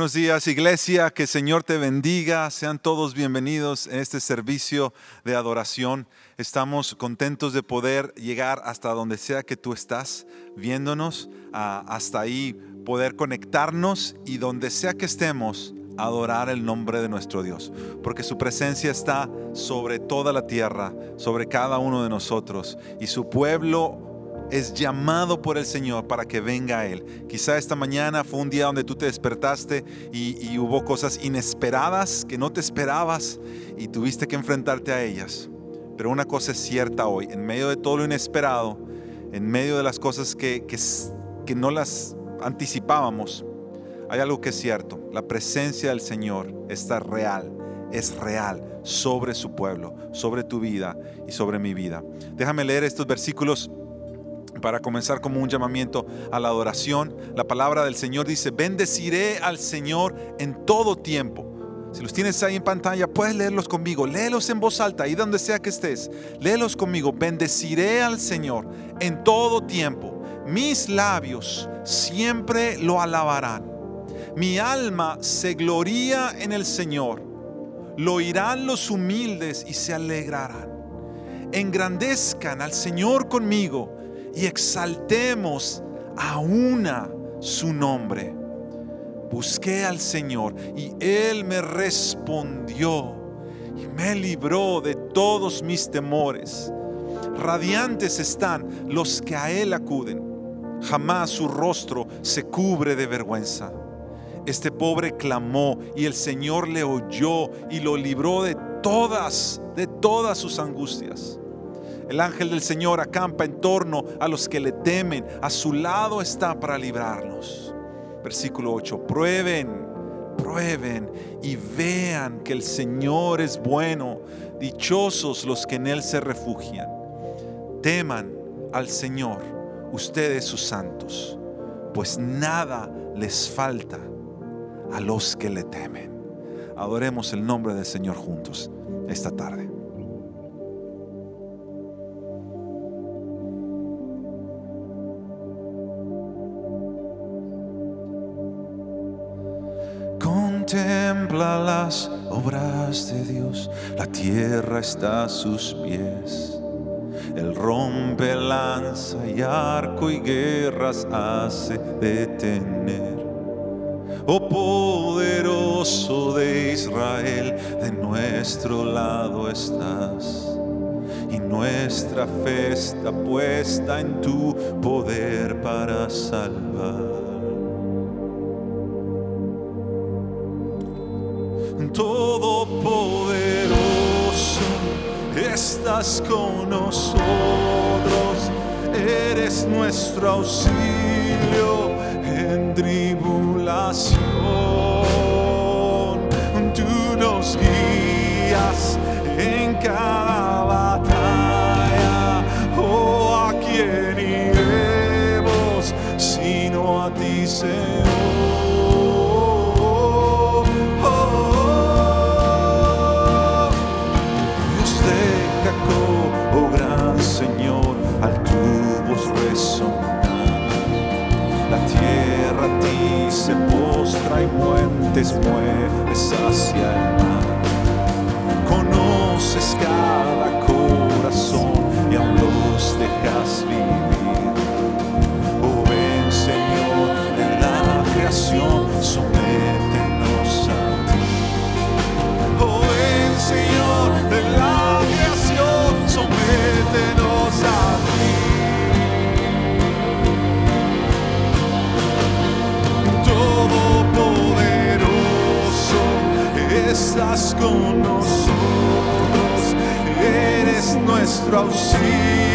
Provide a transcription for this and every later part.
Buenos días iglesia, que Señor te bendiga, sean todos bienvenidos a este servicio de adoración. Estamos contentos de poder llegar hasta donde sea que tú estás viéndonos, hasta ahí poder conectarnos y donde sea que estemos, adorar el nombre de nuestro Dios, porque su presencia está sobre toda la tierra, sobre cada uno de nosotros y su pueblo es llamado por el Señor para que venga a Él. Quizá esta mañana fue un día donde tú te despertaste y, hubo cosas inesperadas que no te esperabas y tuviste que enfrentarte a ellas. Pero una cosa es cierta hoy, en medio de todo lo inesperado, en medio de las cosas que, que, que no las anticipábamos, hay algo que es cierto. La presencia del Señor está real, es real sobre su pueblo, sobre tu vida y sobre mi vida. Déjame leer estos versículos para comenzar como un llamamiento a la adoración. La palabra del Señor dice, bendeciré al Señor en todo tiempo. Si los tienes ahí en pantalla, puedes leerlos conmigo. Léelos en voz alta, ahí donde sea que estés. Léelos conmigo. Bendeciré al Señor en todo tiempo. Mis labios siempre lo alabarán. Mi alma se gloría en el Señor. Lo oirán los humildes y se alegrarán. Engrandezcan al Señor conmigo y exaltemos a una su nombre. Busqué al Señor y Él me respondió y me libró de todos mis temores. Radiantes están los que a Él acuden. Jamás su rostro se cubre de vergüenza. Este pobre clamó y el Señor le oyó y lo libró de todas, de todas sus angustias. El ángel del Señor acampa en torno a los que le temen. A su lado está para librarnos. Versículo 8. Prueben, prueben y vean que el Señor es bueno. Dichosos los que en Él se refugian. Teman al Señor, ustedes sus santos, pues nada les falta a los que le temen. Adoremos el nombre del Señor juntos esta tarde. Las obras de Dios, la tierra está a sus pies. Él rompe lanza y arco y guerras hace detener. Oh poderoso de Israel, de nuestro lado estás. Y nuestra fe está puesta en tu poder para salvar. Todopoderoso, estás con nosotros, eres nuestro auxilio en tribulación. Tú nos guías en cada se postra y puentes mueves hacia el mar. Conoces cada corazón y aún los dejas vivir. Nosotros, eres nuestro auxilio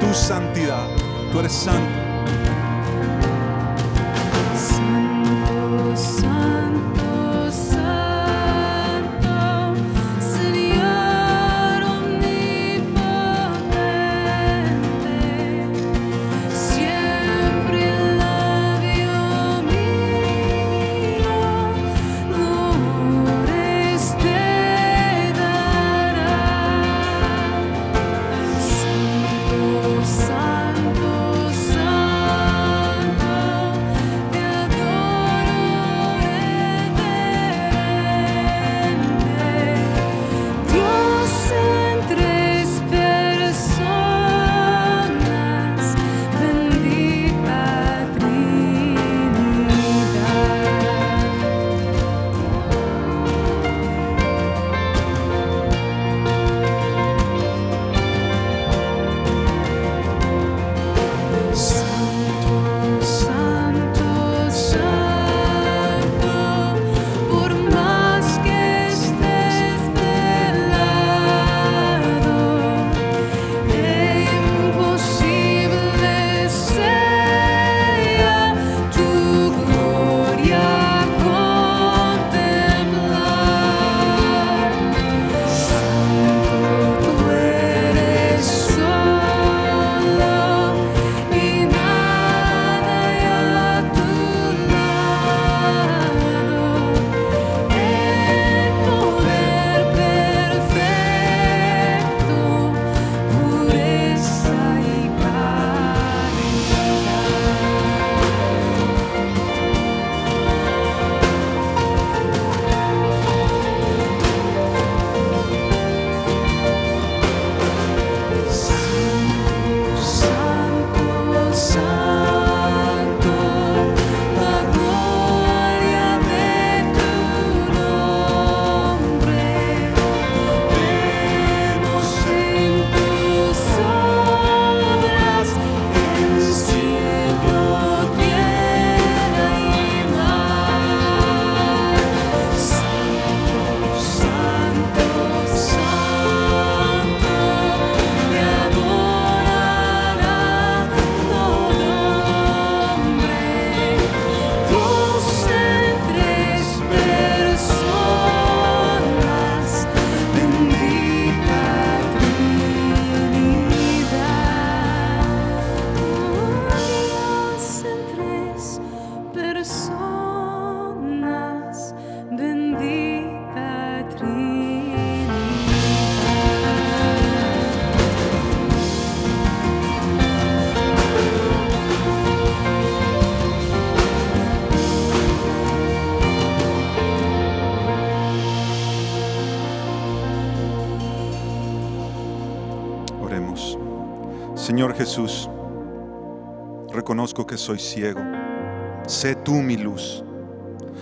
tu santidad. Tú eres santo. Jesús, reconozco que soy ciego. Sé tú mi luz.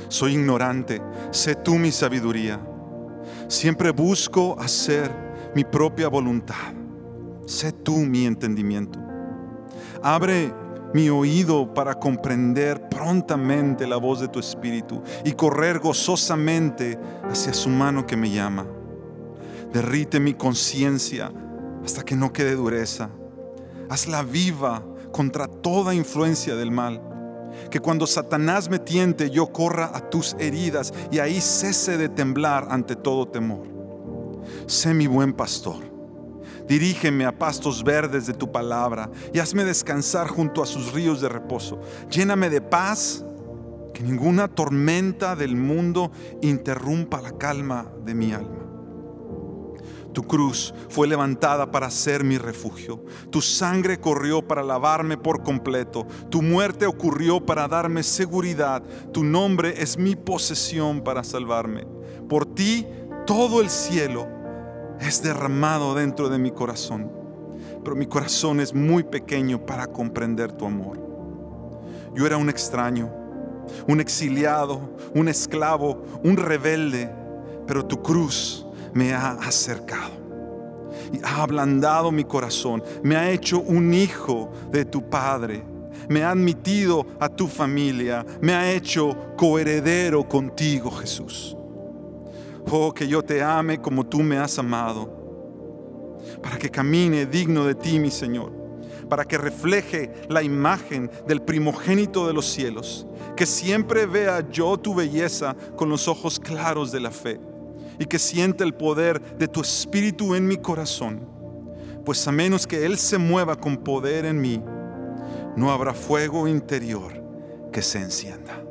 Soy ignorante. Sé tú mi sabiduría. Siempre busco hacer mi propia voluntad. Sé tú mi entendimiento. Abre mi oído para comprender prontamente la voz de tu Espíritu y correr gozosamente hacia su mano que me llama. Derrite mi conciencia hasta que no quede dureza. Hazla viva contra toda influencia del mal. Que cuando Satanás me tiente yo corra a tus heridas y ahí cese de temblar ante todo temor. Sé mi buen pastor. Dirígeme a pastos verdes de tu palabra y hazme descansar junto a sus ríos de reposo. Lléname de paz, que ninguna tormenta del mundo interrumpa la calma de mi alma. Tu cruz fue levantada para ser mi refugio. Tu sangre corrió para lavarme por completo. Tu muerte ocurrió para darme seguridad. Tu nombre es mi posesión para salvarme. Por ti todo el cielo es derramado dentro de mi corazón. Pero mi corazón es muy pequeño para comprender tu amor. Yo era un extraño, un exiliado, un esclavo, un rebelde, pero tu cruz me ha acercado y ha ablandado mi corazón, me ha hecho un hijo de tu Padre, me ha admitido a tu familia, me ha hecho coheredero contigo, Jesús. Oh, que yo te ame como tú me has amado, para que camine digno de ti, mi Señor, para que refleje la imagen del primogénito de los cielos, que siempre vea yo tu belleza con los ojos claros de la fe y que sienta el poder de tu espíritu en mi corazón, pues a menos que Él se mueva con poder en mí, no habrá fuego interior que se encienda.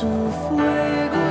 tu fuego.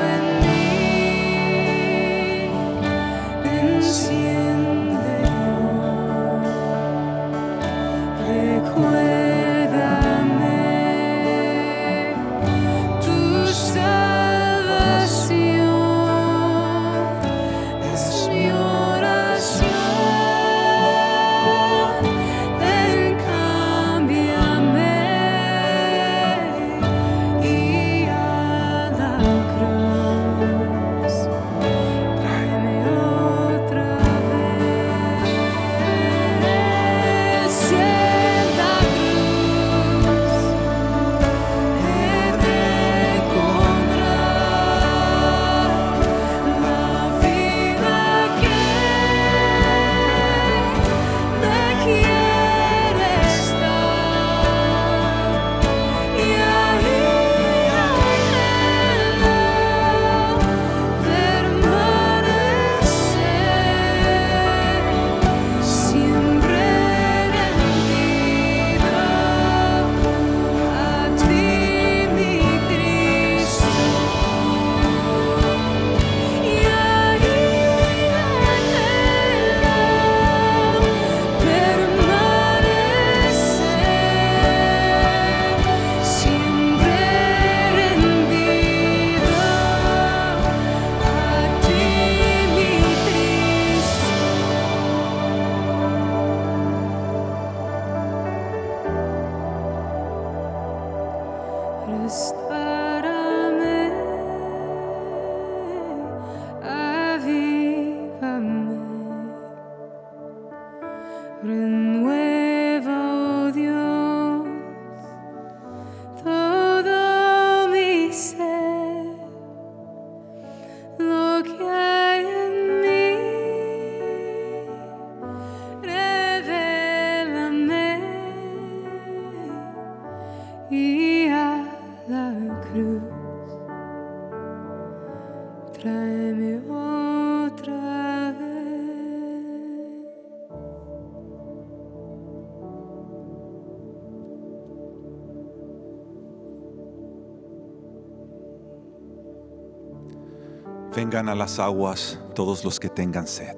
A las aguas todos los que tengan sed.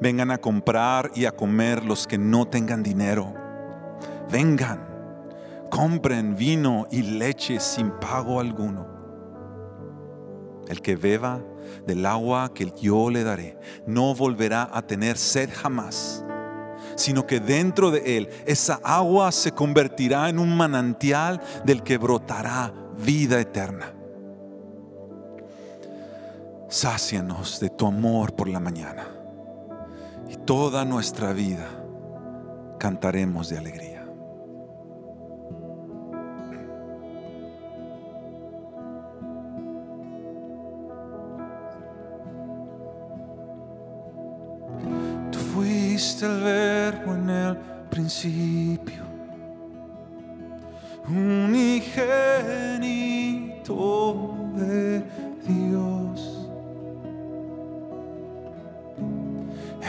Vengan a comprar y a comer los que no tengan dinero. Vengan, compren vino y leche sin pago alguno. El que beba del agua que yo le daré no volverá a tener sed jamás, sino que dentro de él esa agua se convertirá en un manantial del que brotará vida eterna. Sácianos de tu amor por la mañana y toda nuestra vida cantaremos de alegría. Tú fuiste el verbo en el principio, unigénito de Dios.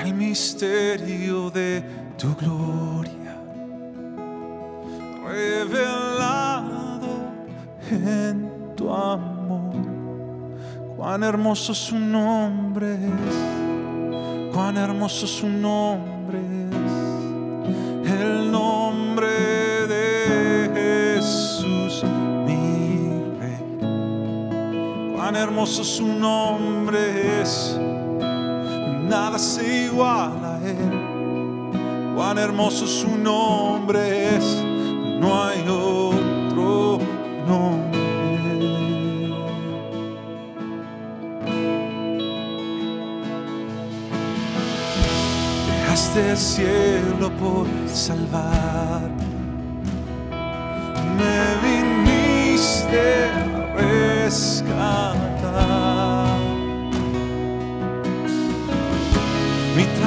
El misterio de tu gloria, revelado en tu amor. Cuán hermoso su nombre es cuán hermoso su nombre es, el nombre de Jesús, mi rey. Cuán hermoso su nombre es, nada se iguala a él. Cuán hermoso su nombre es, no hay otro nombre. Dejaste el cielo por salvar. Me viniste a rescatar.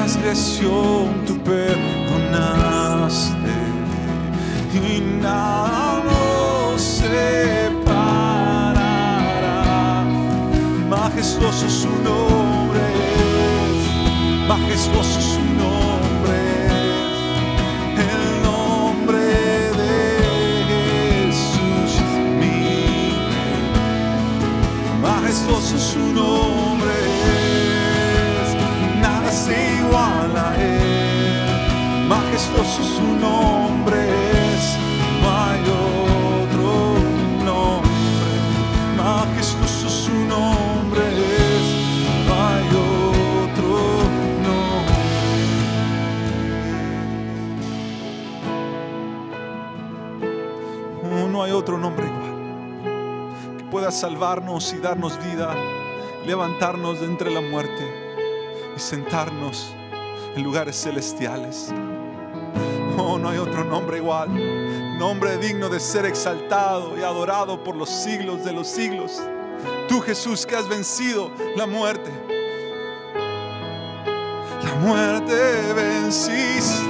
Transgresión tú perdonaste y nada nos separará. Majestuoso su nombre es majestuoso su nombre, el nombre de Jesús, mi. Majestuoso su nombre no hay otro nombre igual que pueda salvarnos y darnos vida, levantarnos de entre la muerte y sentarnos en lugares celestiales. Oh, no hay otro nombre igual, nombre digno de ser exaltado y adorado por los siglos de los siglos. Tú Jesús que has vencido la muerte. La muerte venciste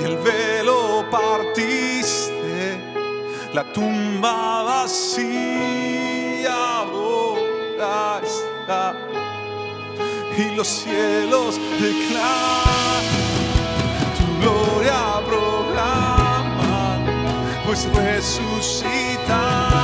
y el velo partiste, la tumba vacía ahora está. Y los cielos declaran tu gloria proclaman, pues resucitaste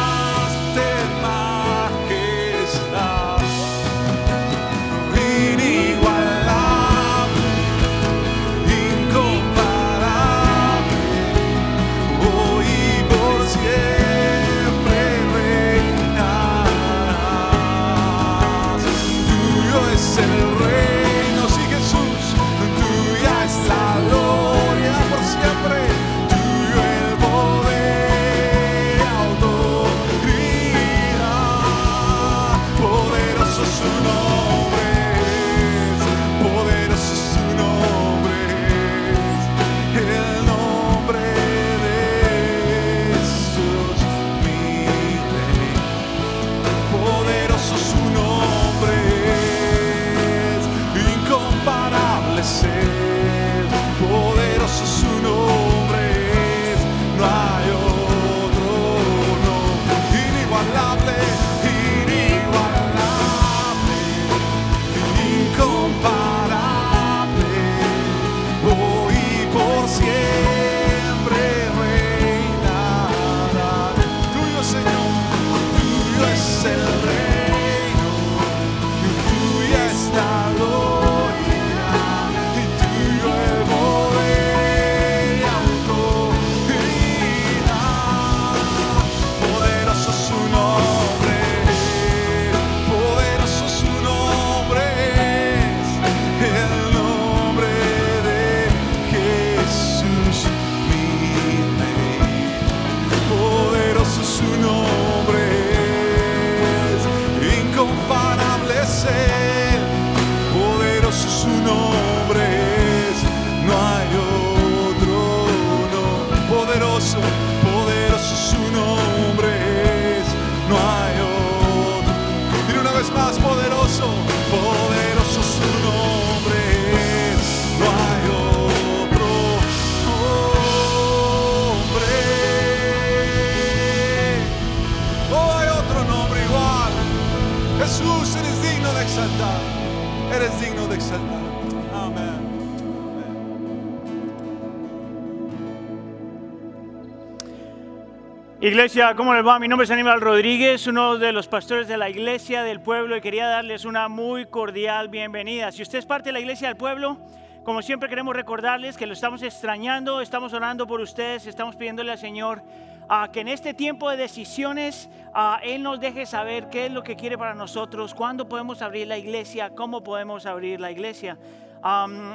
Iglesia, ¿cómo les va? Mi nombre es Aníbal Rodríguez, uno de los pastores de la Iglesia del Pueblo y quería darles una muy cordial bienvenida. Si usted es parte de la Iglesia del Pueblo, como siempre queremos recordarles que lo estamos extrañando, estamos orando por ustedes, estamos pidiéndole al Señor ah, que en este tiempo de decisiones ah, Él nos deje saber qué es lo que quiere para nosotros, cuándo podemos abrir la iglesia, cómo podemos abrir la iglesia.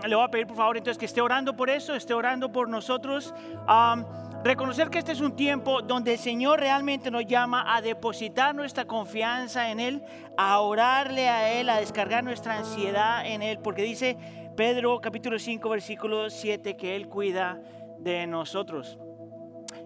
Le voy a pedir por favor entonces que esté orando por eso, esté orando por nosotros. Reconocer que este es un tiempo donde el Señor realmente nos llama a depositar nuestra confianza en Él, a orarle a Él, a descargar nuestra ansiedad en Él, porque dice Pedro capítulo 5 versículo 7 que Él cuida de nosotros.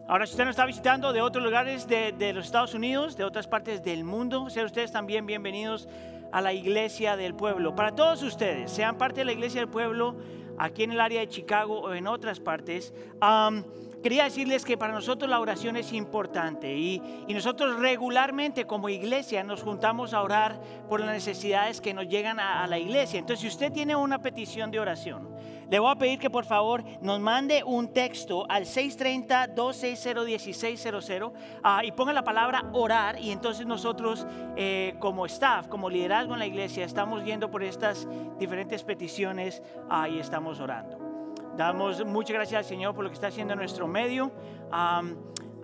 Ahora, si usted nos está visitando de otros lugares de, de los Estados Unidos, de otras partes del mundo, sean ustedes también bienvenidos a la iglesia del pueblo. Para todos ustedes, sean parte de la iglesia del pueblo aquí en el área de Chicago o en otras partes, am, quería decirles que para nosotros la oración es importante y, nosotros regularmente como iglesia nos juntamos a orar por las necesidades que nos llegan a, a la iglesia. Entonces, si usted tiene una petición de oración, le voy a pedir que por favor nos mande un texto al 630-260-1600 ah, y ponga la palabra orar y entonces nosotros eh, como staff, como liderazgo en la iglesia, estamos yendo por estas diferentes peticiones ah, y estamos orando. Damos muchas gracias al Señor por lo que está haciendo en nuestro medio.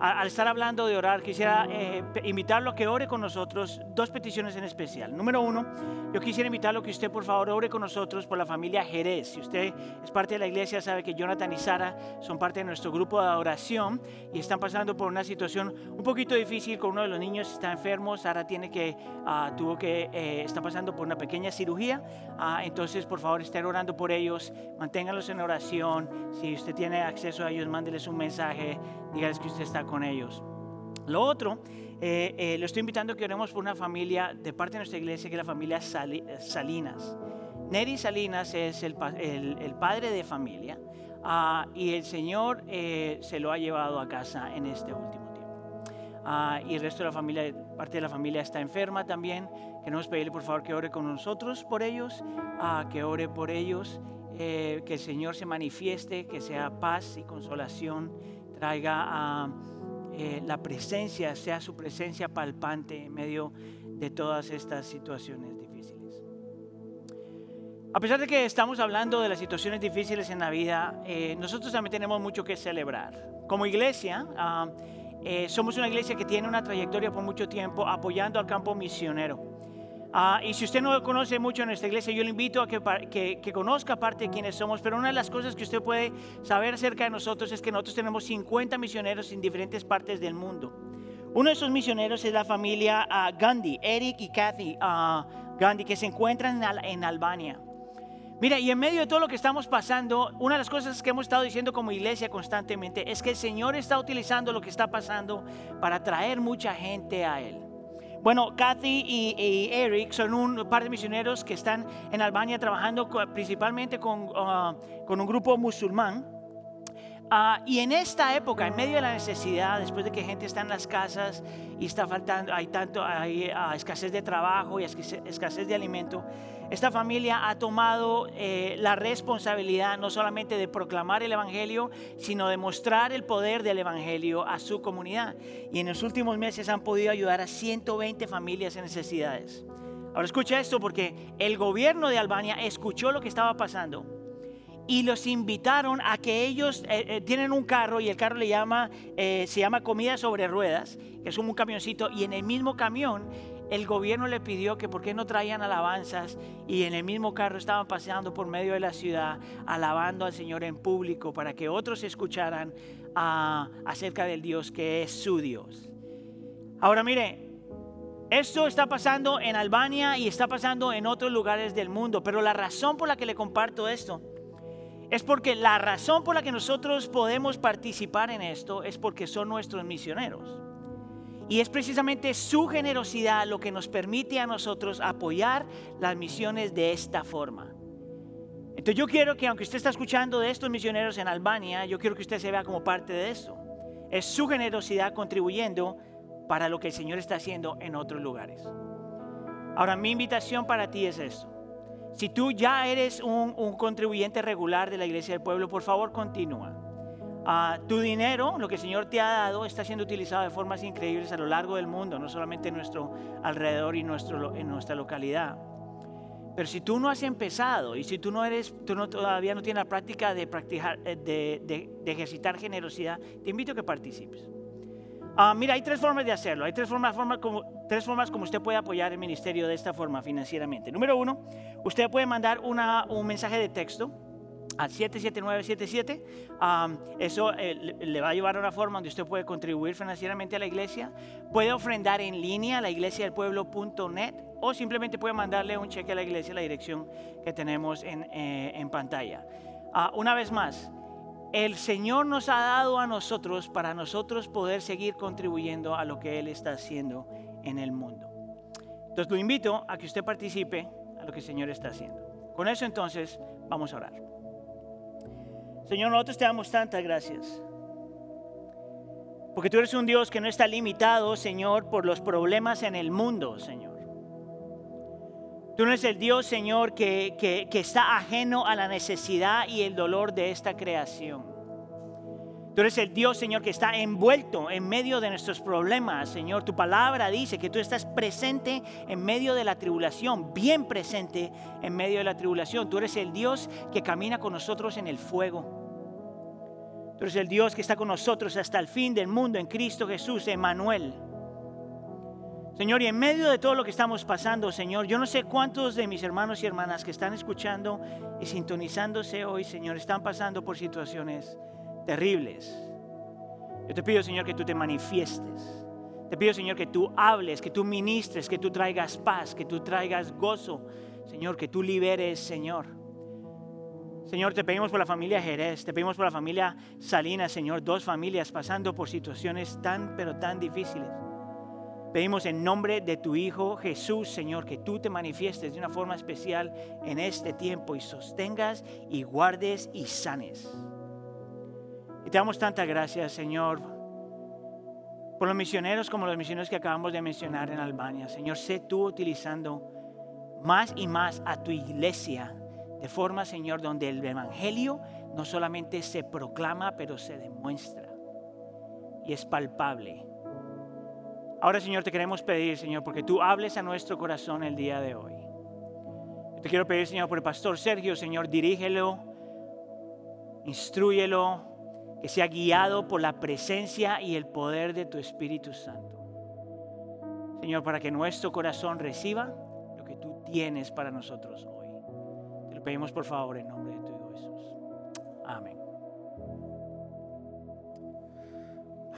Al estar hablando de orar, quisiera eh, invitarlo a que ore con nosotros dos peticiones en especial. Número uno, yo quisiera invitarlo a que usted por favor ore con nosotros por la familia Jerez. Si usted es parte de la iglesia, sabe que Jonathan y Sara son parte de nuestro grupo de oración y están pasando por una situación un poquito difícil con uno de los niños está enfermo. Sara tiene que, ah, tuvo que, eh, está pasando por una pequeña cirugía. Ah, entonces, por favor, estén orando por ellos, manténganlos en oración. Si usted tiene acceso a ellos, mándeles un mensaje, dígales que usted está con ellos. Lo otro, eh, eh, lo estoy invitando a que oremos por una familia de parte de nuestra iglesia, que es la familia Sali- Salinas. Neri Salinas es el, el- el padre de familia ah, y el Señor eh, se lo ha llevado a casa en este último tiempo. Ah, y el resto de la familia, parte de la familia está enferma también. Queremos pedirle por favor que ore con nosotros por ellos, ah, que ore por ellos, eh, que el Señor se manifieste, que sea paz y consolación, traiga eh, la presencia, sea su presencia palpante en medio de todas estas situaciones difíciles. A pesar de que estamos hablando de las situaciones difíciles en la vida, eh, nosotros también tenemos mucho que celebrar. Como iglesia, ah, eh, somos una iglesia que tiene una trayectoria por mucho tiempo apoyando al campo misionero. Ah, y si usted no conoce mucho nuestra iglesia, yo le invito a que, que, que conozca parte de quiénes somos. Pero una de las cosas que usted puede saber acerca de nosotros es que nosotros tenemos 50 misioneros en diferentes partes del mundo. Uno de esos misioneros es la familia ah, Gandhi, Eric y Kathy ah, Gandhi, que se encuentran en, Al- en Albania. Mira, y en medio de todo lo que estamos pasando, una de las cosas que hemos estado diciendo como iglesia constantemente es que el Señor está utilizando lo que está pasando para traer mucha gente a Él. Bueno, Kathy y, y Eric son un par de misioneros que están en Albania trabajando principalmente con, ah, con un grupo musulmán. Ah, y en esta época, en medio de la necesidad, después de que gente está en las casas y está faltando, hay tanto, hay ah, escasez de trabajo y escasez de alimento, esta familia ha tomado eh, la responsabilidad no solamente de proclamar el Evangelio, sino de mostrar el poder del Evangelio a su comunidad. Y en los últimos meses han podido ayudar a 120 familias en necesidades. Ahora escucha esto porque el gobierno de Albania escuchó lo que estaba pasando y los invitaron a que ellos eh, eh, tienen un carro y el carro le llama, se llama comida sobre ruedas, que es un camioncito, y en el mismo camión el gobierno le pidió que por qué no traían alabanzas y en el mismo carro estaban paseando por medio de la ciudad alabando al Señor en público para que otros escucharan ah, acerca del Dios que es su Dios. Ahora mire, esto está pasando en Albania y está pasando en otros lugares del mundo, pero la razón por la que le comparto esto es porque la razón por la que nosotros podemos participar en esto es porque son nuestros misioneros. Y es precisamente su generosidad lo que nos permite a nosotros apoyar las misiones de esta forma. Entonces yo quiero que aunque usted está escuchando de estos misioneros en Albania, yo quiero que usted se vea como parte de eso. Es su generosidad contribuyendo para lo que el Señor está haciendo en otros lugares. Ahora mi invitación para ti es esto. Si tú ya eres un, un contribuyente regular de la Iglesia del Pueblo, por favor continúa. Ah, tu dinero, lo que el Señor te ha dado, está siendo utilizado de formas increíbles a lo largo del mundo, no solamente en nuestro alrededor y en nuestra localidad. Pero si tú no has empezado y si tú no eres, tú no, todavía no tienes la práctica de, eh, ejercitar generosidad, te invito a que participes. Ah, mira, hay tres formas de hacerlo. Hay tres formas, como, usted puede apoyar el ministerio de esta forma financieramente. Número uno, usted puede mandar un mensaje de texto al 77977. eso eh, le va a llevar a una forma donde usted puede contribuir financieramente a la iglesia. Puede ofrendar en línea a la iglesia del pueblo.net o simplemente puede mandarle un cheque a la iglesia, la dirección que tenemos en, eh, pantalla. Ah, una vez más, el Señor nos ha dado a nosotros para nosotros poder seguir contribuyendo a lo que Él está haciendo en el mundo. Entonces lo invito a que usted participe a lo que el Señor está haciendo. Con eso entonces vamos a orar. Señor, nosotros te damos tantas gracias. Porque tú eres un Dios que no está limitado, Señor, por los problemas en el mundo, Señor. Tú no eres el Dios, Señor, que, que está ajeno a la necesidad y el dolor de esta creación. Tú eres el Dios, Señor, que está envuelto en medio de nuestros problemas, Señor. Tu palabra dice que tú estás presente en medio de la tribulación, bien presente en medio de la tribulación. Tú eres el Dios que camina con nosotros en el fuego. Tú el Dios que está con nosotros hasta el fin del mundo en Cristo Jesús, Emanuel. Señor, y en medio de todo lo que estamos pasando, Señor, yo no sé cuántos de mis hermanos y hermanas que están escuchando y sintonizándose hoy, Señor, están pasando por situaciones terribles. Yo te pido, Señor, que tú te manifiestes. Te pido, Señor, que tú hables, que tú ministres, que tú traigas paz, que tú traigas gozo. Señor, que tú liberes, Señor. Señor, te pedimos por la familia Jerez, te pedimos por la familia Salinas, Señor, dos familias pasando por situaciones tan, pero tan difíciles. Pedimos en nombre de tu Hijo Jesús, Señor, que tú te manifiestes de una forma especial en este tiempo y sostengas y guardes y sanes. Y te damos tanta gracias, Señor, por los misioneros como los misioneros que acabamos de mencionar en Albania. Señor, sé tú utilizando más y más a tu iglesia de forma, Señor, donde el Evangelio no solamente se proclama, pero se demuestra y es palpable. Ahora, Señor, te queremos pedir, Señor, porque tú hables a nuestro corazón el día de hoy. te quiero pedir, Señor, por el pastor Sergio, Señor, dirígelo, instruyelo, que sea guiado por la presencia y el poder de tu Espíritu Santo. Señor, para que nuestro corazón reciba lo que tú tienes para nosotros hoy. Pedimos por favor en nombre de tu Hijo Jesús. Amén.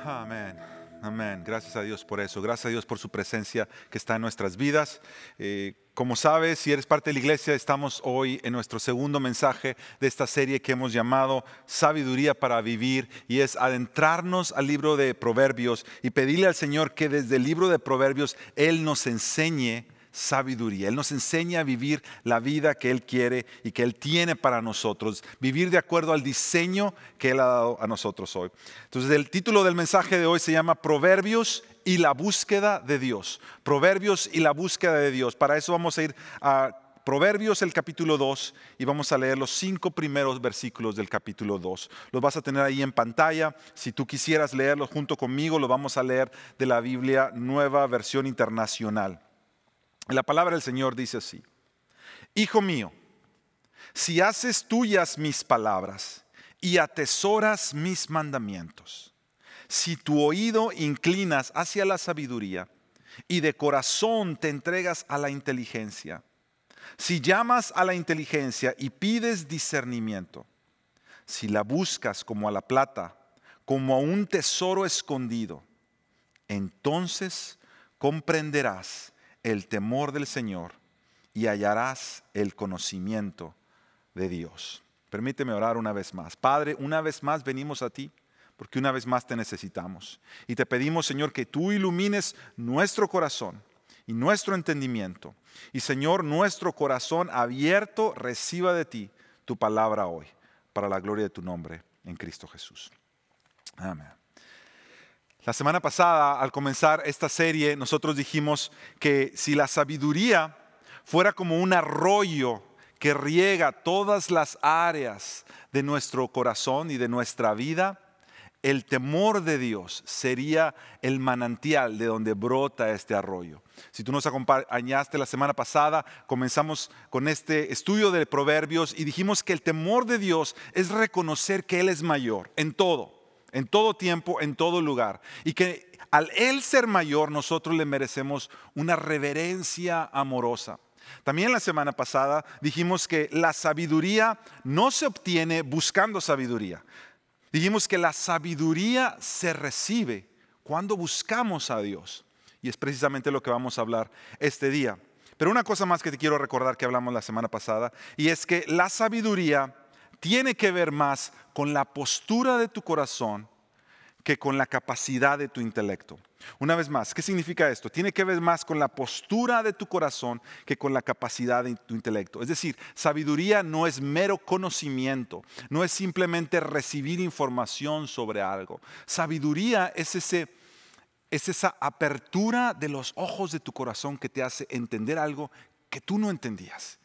Amén. Amén. Gracias a Dios por eso. Gracias a Dios por su presencia que está en nuestras vidas. Eh, como sabes, si eres parte de la iglesia, estamos hoy en nuestro segundo mensaje de esta serie que hemos llamado Sabiduría para Vivir y es adentrarnos al libro de Proverbios y pedirle al Señor que desde el libro de Proverbios Él nos enseñe sabiduría. Él nos enseña a vivir la vida que Él quiere y que Él tiene para nosotros, vivir de acuerdo al diseño que Él ha dado a nosotros hoy. Entonces el título del mensaje de hoy se llama Proverbios y la búsqueda de Dios. Proverbios y la búsqueda de Dios. Para eso vamos a ir a Proverbios el capítulo 2 y vamos a leer los cinco primeros versículos del capítulo 2. Los vas a tener ahí en pantalla. Si tú quisieras leerlos junto conmigo, lo vamos a leer de la Biblia Nueva Versión Internacional. La palabra del Señor dice así. Hijo mío, si haces tuyas mis palabras y atesoras mis mandamientos, si tu oído inclinas hacia la sabiduría y de corazón te entregas a la inteligencia, si llamas a la inteligencia y pides discernimiento, si la buscas como a la plata, como a un tesoro escondido, entonces comprenderás el temor del Señor y hallarás el conocimiento de Dios. Permíteme orar una vez más. Padre, una vez más venimos a ti porque una vez más te necesitamos. Y te pedimos, Señor, que tú ilumines nuestro corazón y nuestro entendimiento. Y Señor, nuestro corazón abierto reciba de ti tu palabra hoy, para la gloria de tu nombre, en Cristo Jesús. Amén. La semana pasada, al comenzar esta serie, nosotros dijimos que si la sabiduría fuera como un arroyo que riega todas las áreas de nuestro corazón y de nuestra vida, el temor de Dios sería el manantial de donde brota este arroyo. Si tú nos acompañaste la semana pasada, comenzamos con este estudio de proverbios y dijimos que el temor de Dios es reconocer que Él es mayor en todo, en todo tiempo, en todo lugar. Y que al Él ser mayor, nosotros le merecemos una reverencia amorosa. También la semana pasada dijimos que la sabiduría no se obtiene buscando sabiduría. Dijimos que la sabiduría se recibe cuando buscamos a Dios. Y es precisamente lo que vamos a hablar este día. Pero una cosa más que te quiero recordar que hablamos la semana pasada, y es que la sabiduría tiene que ver más con la postura de tu corazón que con la capacidad de tu intelecto. Una vez más, ¿qué significa esto? Tiene que ver más con la postura de tu corazón que con la capacidad de tu intelecto. Es decir, sabiduría no es mero conocimiento, no es simplemente recibir información sobre algo. Sabiduría es, ese, es esa apertura de los ojos de tu corazón que te hace entender algo que tú no entendías.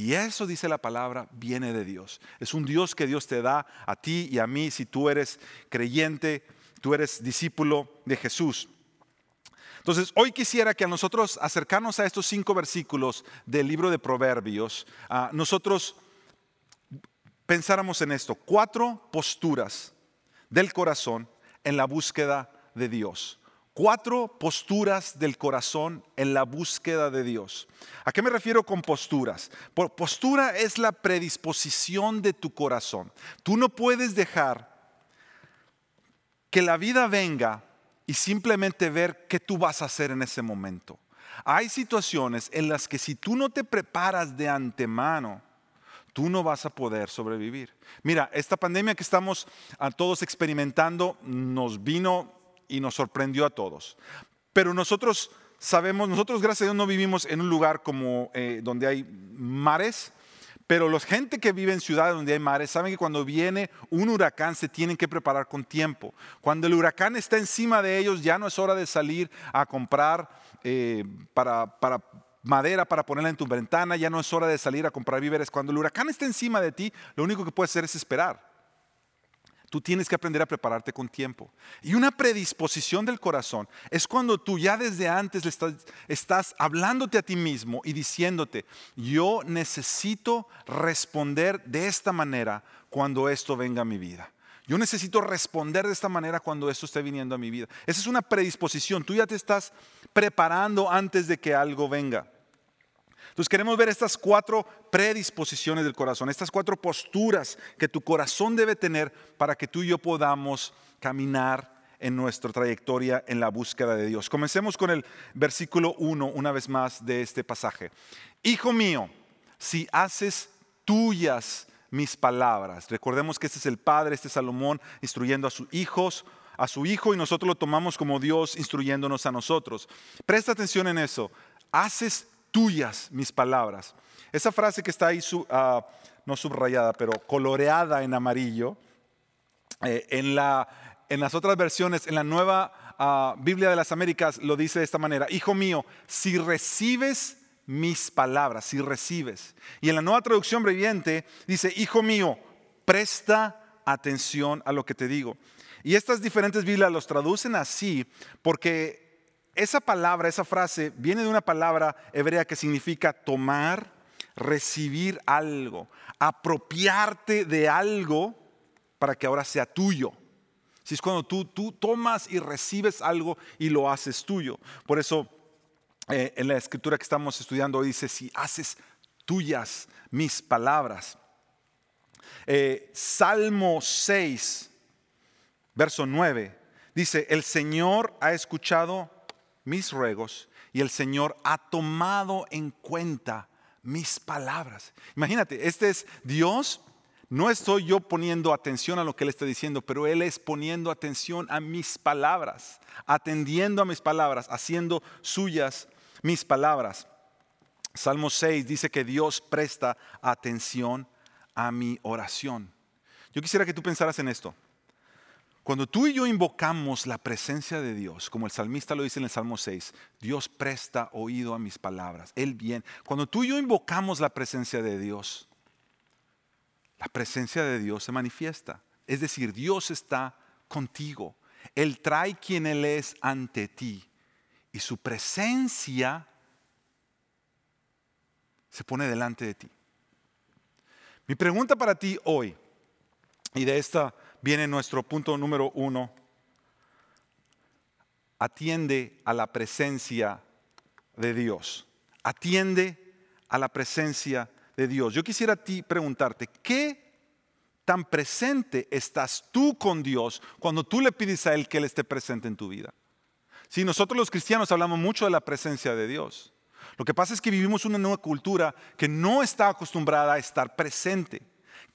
Y eso, dice la palabra, viene de Dios. Es un Dios que Dios te da a ti y a mí si tú eres creyente, tú eres discípulo de Jesús. Entonces, hoy quisiera que a nosotros acercarnos a estos cinco versículos del libro de Proverbios, nosotros pensáramos en esto, cuatro posturas del corazón en la búsqueda de Dios. Cuatro posturas del corazón en la búsqueda de Dios. ¿A qué me refiero con posturas? postura es la predisposición de tu corazón. Tú no puedes dejar que la vida venga y simplemente ver qué tú vas a hacer en ese momento. Hay situaciones en las que si tú no te preparas de antemano, tú no vas a poder sobrevivir. Mira, esta pandemia que estamos todos experimentando nos vino y nos sorprendió a todos. Pero nosotros sabemos, nosotros gracias a Dios no vivimos en un lugar como eh, donde hay mares, pero la gente que vive en ciudades donde hay mares saben que cuando viene un huracán se tienen que preparar con tiempo. Cuando el huracán está encima de ellos ya no es hora de salir a comprar eh, para, para madera para ponerla en tu ventana, ya no es hora de salir a comprar víveres. Cuando el huracán está encima de ti, lo único que puedes hacer es esperar. Tú tienes que aprender a prepararte con tiempo. Y una predisposición del corazón es cuando tú ya desde antes estás, estás, hablándote a ti mismo y diciéndote, yo necesito responder de esta manera cuando esto venga a mi vida. Yo necesito responder de esta manera cuando esto esté viniendo a mi vida. Esa es una predisposición. Tú ya te estás preparando antes de que algo venga. Entonces queremos ver estas cuatro predisposiciones del corazón, estas cuatro posturas que tu corazón debe tener para que tú y yo podamos caminar en nuestra trayectoria en la búsqueda de Dios. Comencemos con el versículo 1 una vez más de este pasaje. Hijo mío, si haces tuyas mis palabras. Recordemos que este es el padre, este es Salomón instruyendo a sus hijos, a su hijo y nosotros lo tomamos como Dios instruyéndonos a nosotros. Presta atención en eso. Haces tuyas mis palabras. Esa frase que está ahí, ah, no subrayada, pero coloreada en amarillo, eh, en, la, en las otras versiones, en la nueva ah, Biblia de las Américas lo dice de esta manera, Hijo mío, si recibes mis palabras, si recibes. Y en la nueva traducción breviente dice, Hijo mío, presta atención a lo que te digo. Y estas diferentes Biblias los traducen así porque esa palabra, esa frase, viene de una palabra hebrea que significa tomar, recibir algo, apropiarte de algo para que ahora sea tuyo. Si es cuando tú, tú tomas y recibes algo y lo haces tuyo. Por eso eh, en la escritura que estamos estudiando hoy dice, si haces tuyas mis palabras. Eh, Salmo 6, verso 9, dice, el Señor ha escuchado mis ruegos y el Señor ha tomado en cuenta mis palabras. Imagínate, este es Dios no estoy yo poniendo atención a lo que Él está diciendo, pero Él es poniendo atención a mis palabras, atendiendo a mis palabras, haciendo suyas mis palabras. Salmo 6 dice que Dios presta atención a mi oración. Yo quisiera que tú pensaras en esto. Cuando tú y yo invocamos la presencia de Dios, como el salmista lo dice en el Salmo 6, Dios presta oído a mis palabras, Él bien. Cuando tú y yo invocamos la presencia de Dios, la presencia de Dios se manifiesta. Es decir, Dios está contigo. Él trae quien Él es ante ti. Y su presencia se pone delante de ti. Mi pregunta para ti hoy, y de esta viene nuestro punto número uno, atiende a la presencia de Dios. Atiende a la presencia de Dios. Yo quisiera a ti preguntarte, ¿qué tan presente estás tú con Dios cuando tú le pides a Él que Él esté presente en tu vida? Si nosotros los cristianos hablamos mucho de la presencia de Dios, lo que pasa es que vivimos una nueva cultura que no está acostumbrada a estar presente.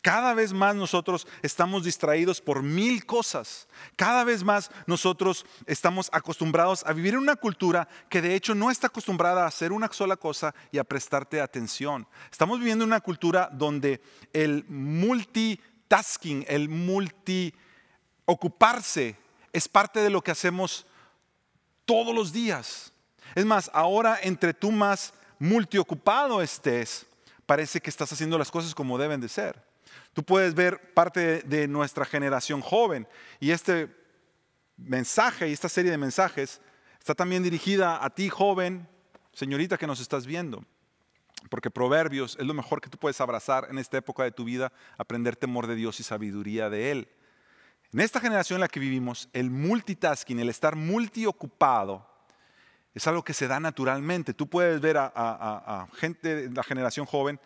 Cada vez más nosotros estamos distraídos por mil cosas. Cada vez más nosotros estamos acostumbrados a vivir en una cultura que de hecho no está acostumbrada a hacer una sola cosa y a prestarte atención. Estamos viviendo en una cultura donde el multitasking, el multi ocuparse es parte de lo que hacemos todos los días. Es más, ahora entre tú más multiocupado estés, parece que estás haciendo las cosas como deben de ser. Tú puedes ver parte de nuestra generación joven y este mensaje y esta serie de mensajes está también dirigida a ti joven, señorita que nos estás viendo. Porque Proverbios es lo mejor que tú puedes abrazar en esta época de tu vida, aprender temor de Dios y sabiduría de Él. En esta generación en la que vivimos, el multitasking, el estar multiocupado, es algo que se da naturalmente. Tú puedes ver a, gente de la generación joven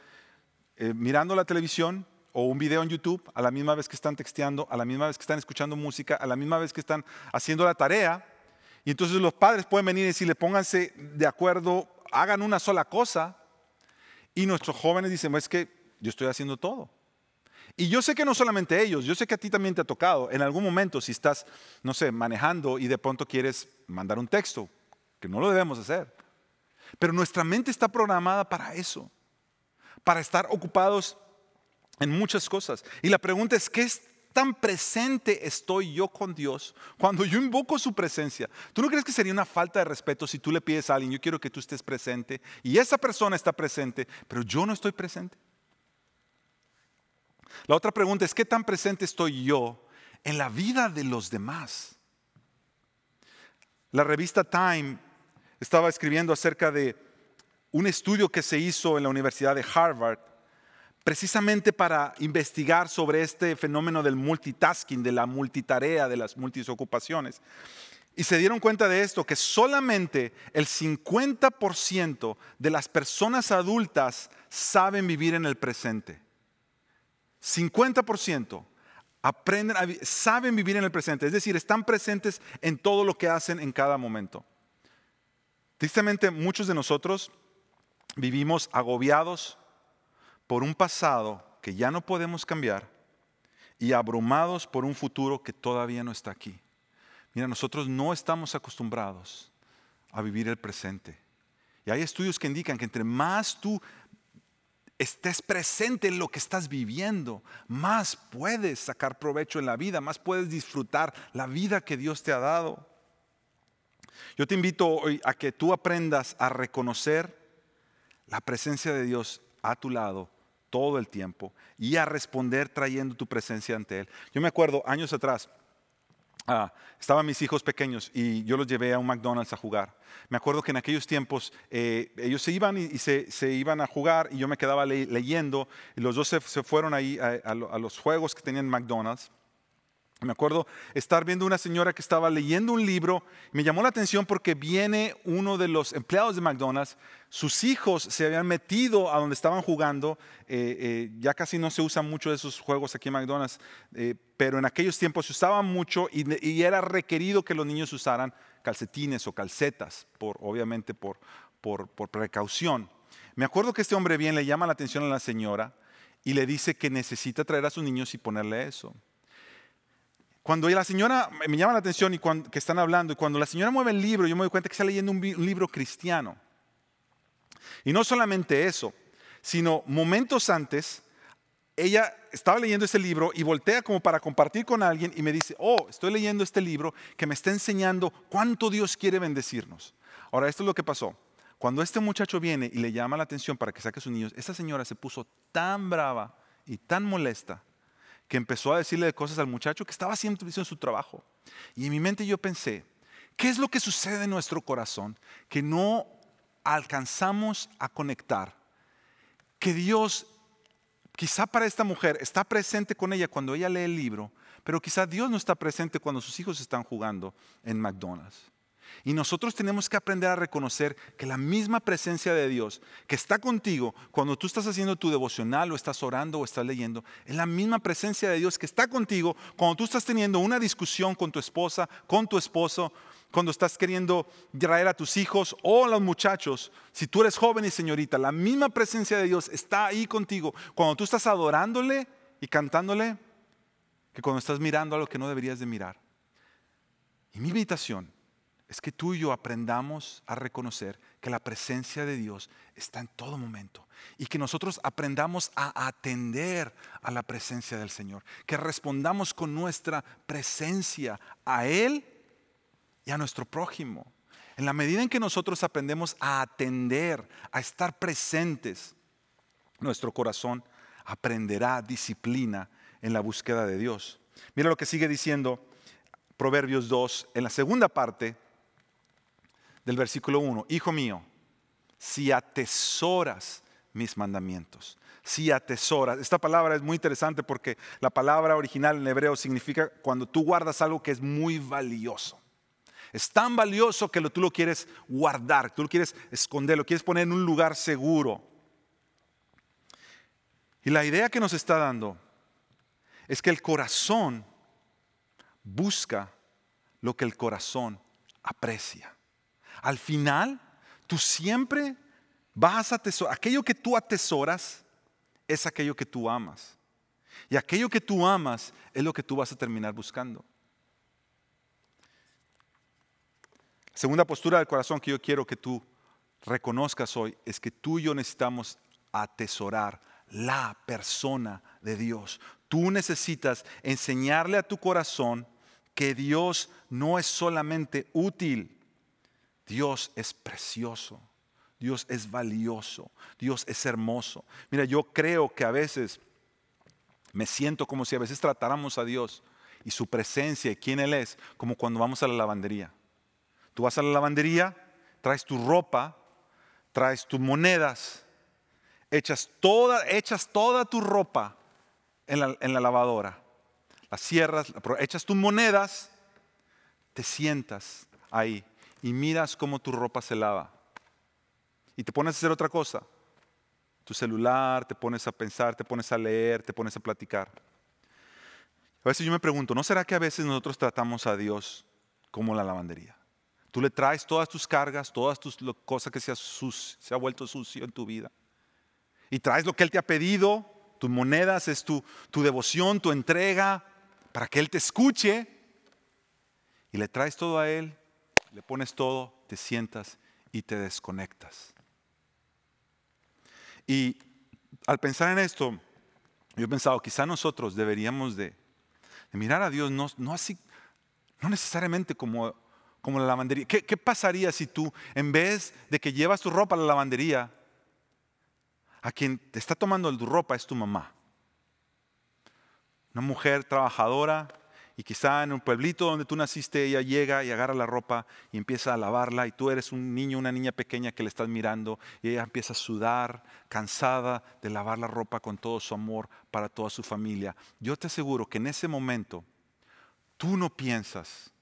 eh, mirando la televisión o un video en YouTube a la misma vez que están texteando, a la misma vez que están escuchando música, a la misma vez que están haciendo la tarea. Y entonces los padres pueden venir y decirle, pónganse de acuerdo, hagan una sola cosa. Y nuestros jóvenes dicen, es que yo estoy haciendo todo. Y yo sé que no solamente ellos, yo sé que a ti también te ha tocado. En algún momento, si estás, no sé, manejando y de pronto quieres mandar un texto, que no lo debemos hacer. Pero nuestra mente está programada para eso, para estar ocupados en muchas cosas. Y la pregunta es, ¿qué tan presente estoy yo con Dios cuando yo invoco su presencia? ¿Tú no crees que sería una falta de respeto si tú le pides a alguien, yo quiero que tú estés presente y esa persona está presente, pero yo no estoy presente? La otra pregunta es, ¿qué tan presente estoy yo en la vida de los demás? La revista Time estaba escribiendo acerca de un estudio que se hizo en la Universidad de Harvard, precisamente para investigar sobre este fenómeno del multitasking, de la multitarea, de las multisocupaciones. Y se dieron cuenta de esto, que solamente el 50% de las personas adultas saben vivir en el presente. 50% aprenden, saben vivir en el presente, es decir, están presentes en todo lo que hacen en cada momento. Tristemente, muchos de nosotros vivimos agobiados por un pasado que ya no podemos cambiar y abrumados por un futuro que todavía no está aquí. Mira, nosotros no estamos acostumbrados a vivir el presente. Y hay estudios que indican que entre más tú estés presente en lo que estás viviendo, más puedes sacar provecho en la vida, más puedes disfrutar la vida que Dios te ha dado. Yo te invito hoy a que tú aprendas a reconocer la presencia de Dios a tu lado todo el tiempo y a responder trayendo tu presencia ante Él. Yo me acuerdo años atrás, ah, estaban mis hijos pequeños y yo los llevé a un McDonald's a jugar. Me acuerdo que en aquellos tiempos eh, ellos se iban y, se, iban a jugar y yo me quedaba leyendo y los dos se, fueron ahí a, los juegos que tenían McDonald's. Me acuerdo estar viendo una señora que estaba leyendo un libro. Me llamó la atención porque viene uno de los empleados de McDonald's. Sus hijos se habían metido a donde estaban jugando. Eh, eh, ya casi no se usan mucho de esos juegos aquí en McDonald's, eh, pero en aquellos tiempos se usaban mucho y, era requerido que los niños usaran calcetines o calcetas, por, obviamente por, por, por precaución. Me acuerdo que este hombre bien le llama la atención a la señora y le dice que necesita traer a sus niños y ponerle eso. Cuando la señora, me llama la atención y cuando, que están hablando, y cuando la señora mueve el libro, yo me doy cuenta que está leyendo un, un libro cristiano. Y no solamente eso, sino momentos antes, ella estaba leyendo ese libro y voltea como para compartir con alguien y me dice, oh, estoy leyendo este libro que me está enseñando cuánto Dios quiere bendecirnos. Ahora, esto es lo que pasó. Cuando este muchacho viene y le llama la atención para que saque a sus niños, esa señora se puso tan brava y tan molesta que empezó a decirle cosas al muchacho que estaba haciendo su trabajo. Y en mi mente yo pensé, ¿qué es lo que sucede en nuestro corazón que no alcanzamos a conectar? Que Dios, quizá para esta mujer, está presente con ella cuando ella lee el libro, pero quizá Dios no está presente cuando sus hijos están jugando en McDonald's. Y nosotros tenemos que aprender a reconocer que la misma presencia de Dios que está contigo cuando tú estás haciendo tu devocional o estás orando o estás leyendo, es la misma presencia de Dios que está contigo cuando tú estás teniendo una discusión con tu esposa, con tu esposo, cuando estás queriendo traer a tus hijos o a los muchachos. Si tú eres joven y señorita, la misma presencia de Dios está ahí contigo cuando tú estás adorándole y cantándole que cuando estás mirando a lo que no deberías de mirar. Y mi invitación es que tú y yo aprendamos a reconocer que la presencia de Dios está en todo momento y que nosotros aprendamos a atender a la presencia del Señor, que respondamos con nuestra presencia a Él y a nuestro prójimo. En la medida en que nosotros aprendemos a atender, a estar presentes, nuestro corazón aprenderá disciplina en la búsqueda de Dios. Mira lo que sigue diciendo Proverbios 2 en la segunda parte del versículo 1, Hijo mío, si atesoras mis mandamientos, si atesoras, esta palabra es muy interesante porque la palabra original en hebreo significa cuando tú guardas algo que es muy valioso. Es tan valioso que tú lo quieres guardar, tú lo quieres esconder, lo quieres poner en un lugar seguro. Y la idea que nos está dando es que el corazón busca lo que el corazón aprecia. Al final, tú siempre vas a atesorar, aquello que tú atesoras es aquello que tú amas. Y aquello que tú amas es lo que tú vas a terminar buscando. Segunda postura del corazón que yo quiero que tú reconozcas hoy es que tú y yo necesitamos atesorar la persona de Dios. Tú necesitas enseñarle a tu corazón que Dios no es solamente útil, Dios es precioso, Dios es valioso, Dios es hermoso. Mira, yo creo que a veces me siento como si a veces tratáramos a Dios y su presencia y quién Él es, como cuando vamos a la lavandería. Tú vas a la lavandería, traes tu ropa, traes tus monedas, echas toda, echas toda tu ropa en la, en la lavadora, la cierras, echas tus monedas, te sientas ahí y miras cómo tu ropa se lava. Y te pones a hacer otra cosa. Tu celular, te pones a pensar, te pones a leer, te pones a platicar. A veces yo me pregunto, ¿no será que a veces nosotros tratamos a Dios como la lavandería? Tú le traes todas tus cargas, todas tus cosas que se ha, se ha vuelto sucio en tu vida. Y traes lo que Él te ha pedido, tus monedas, es tu, tu devoción, tu entrega, para que Él te escuche. Y le traes todo a Él le pones todo, te sientas y te desconectas. Y al pensar en esto, yo he pensado, quizá nosotros deberíamos de, mirar a Dios no, así, no necesariamente como, como la lavandería. ¿Qué, ¿Qué pasaría si tú, en vez de que llevas tu ropa a la lavandería, a quien te está tomando tu ropa es tu mamá? Una mujer trabajadora y quizá en un pueblito donde tú naciste, ella llega y agarra la ropa y empieza a lavarla y tú eres un niño, una niña pequeña que le estás mirando y ella empieza a sudar, cansada de lavar la ropa con todo su amor para toda su familia. Yo te aseguro que en ese momento tú no piensas,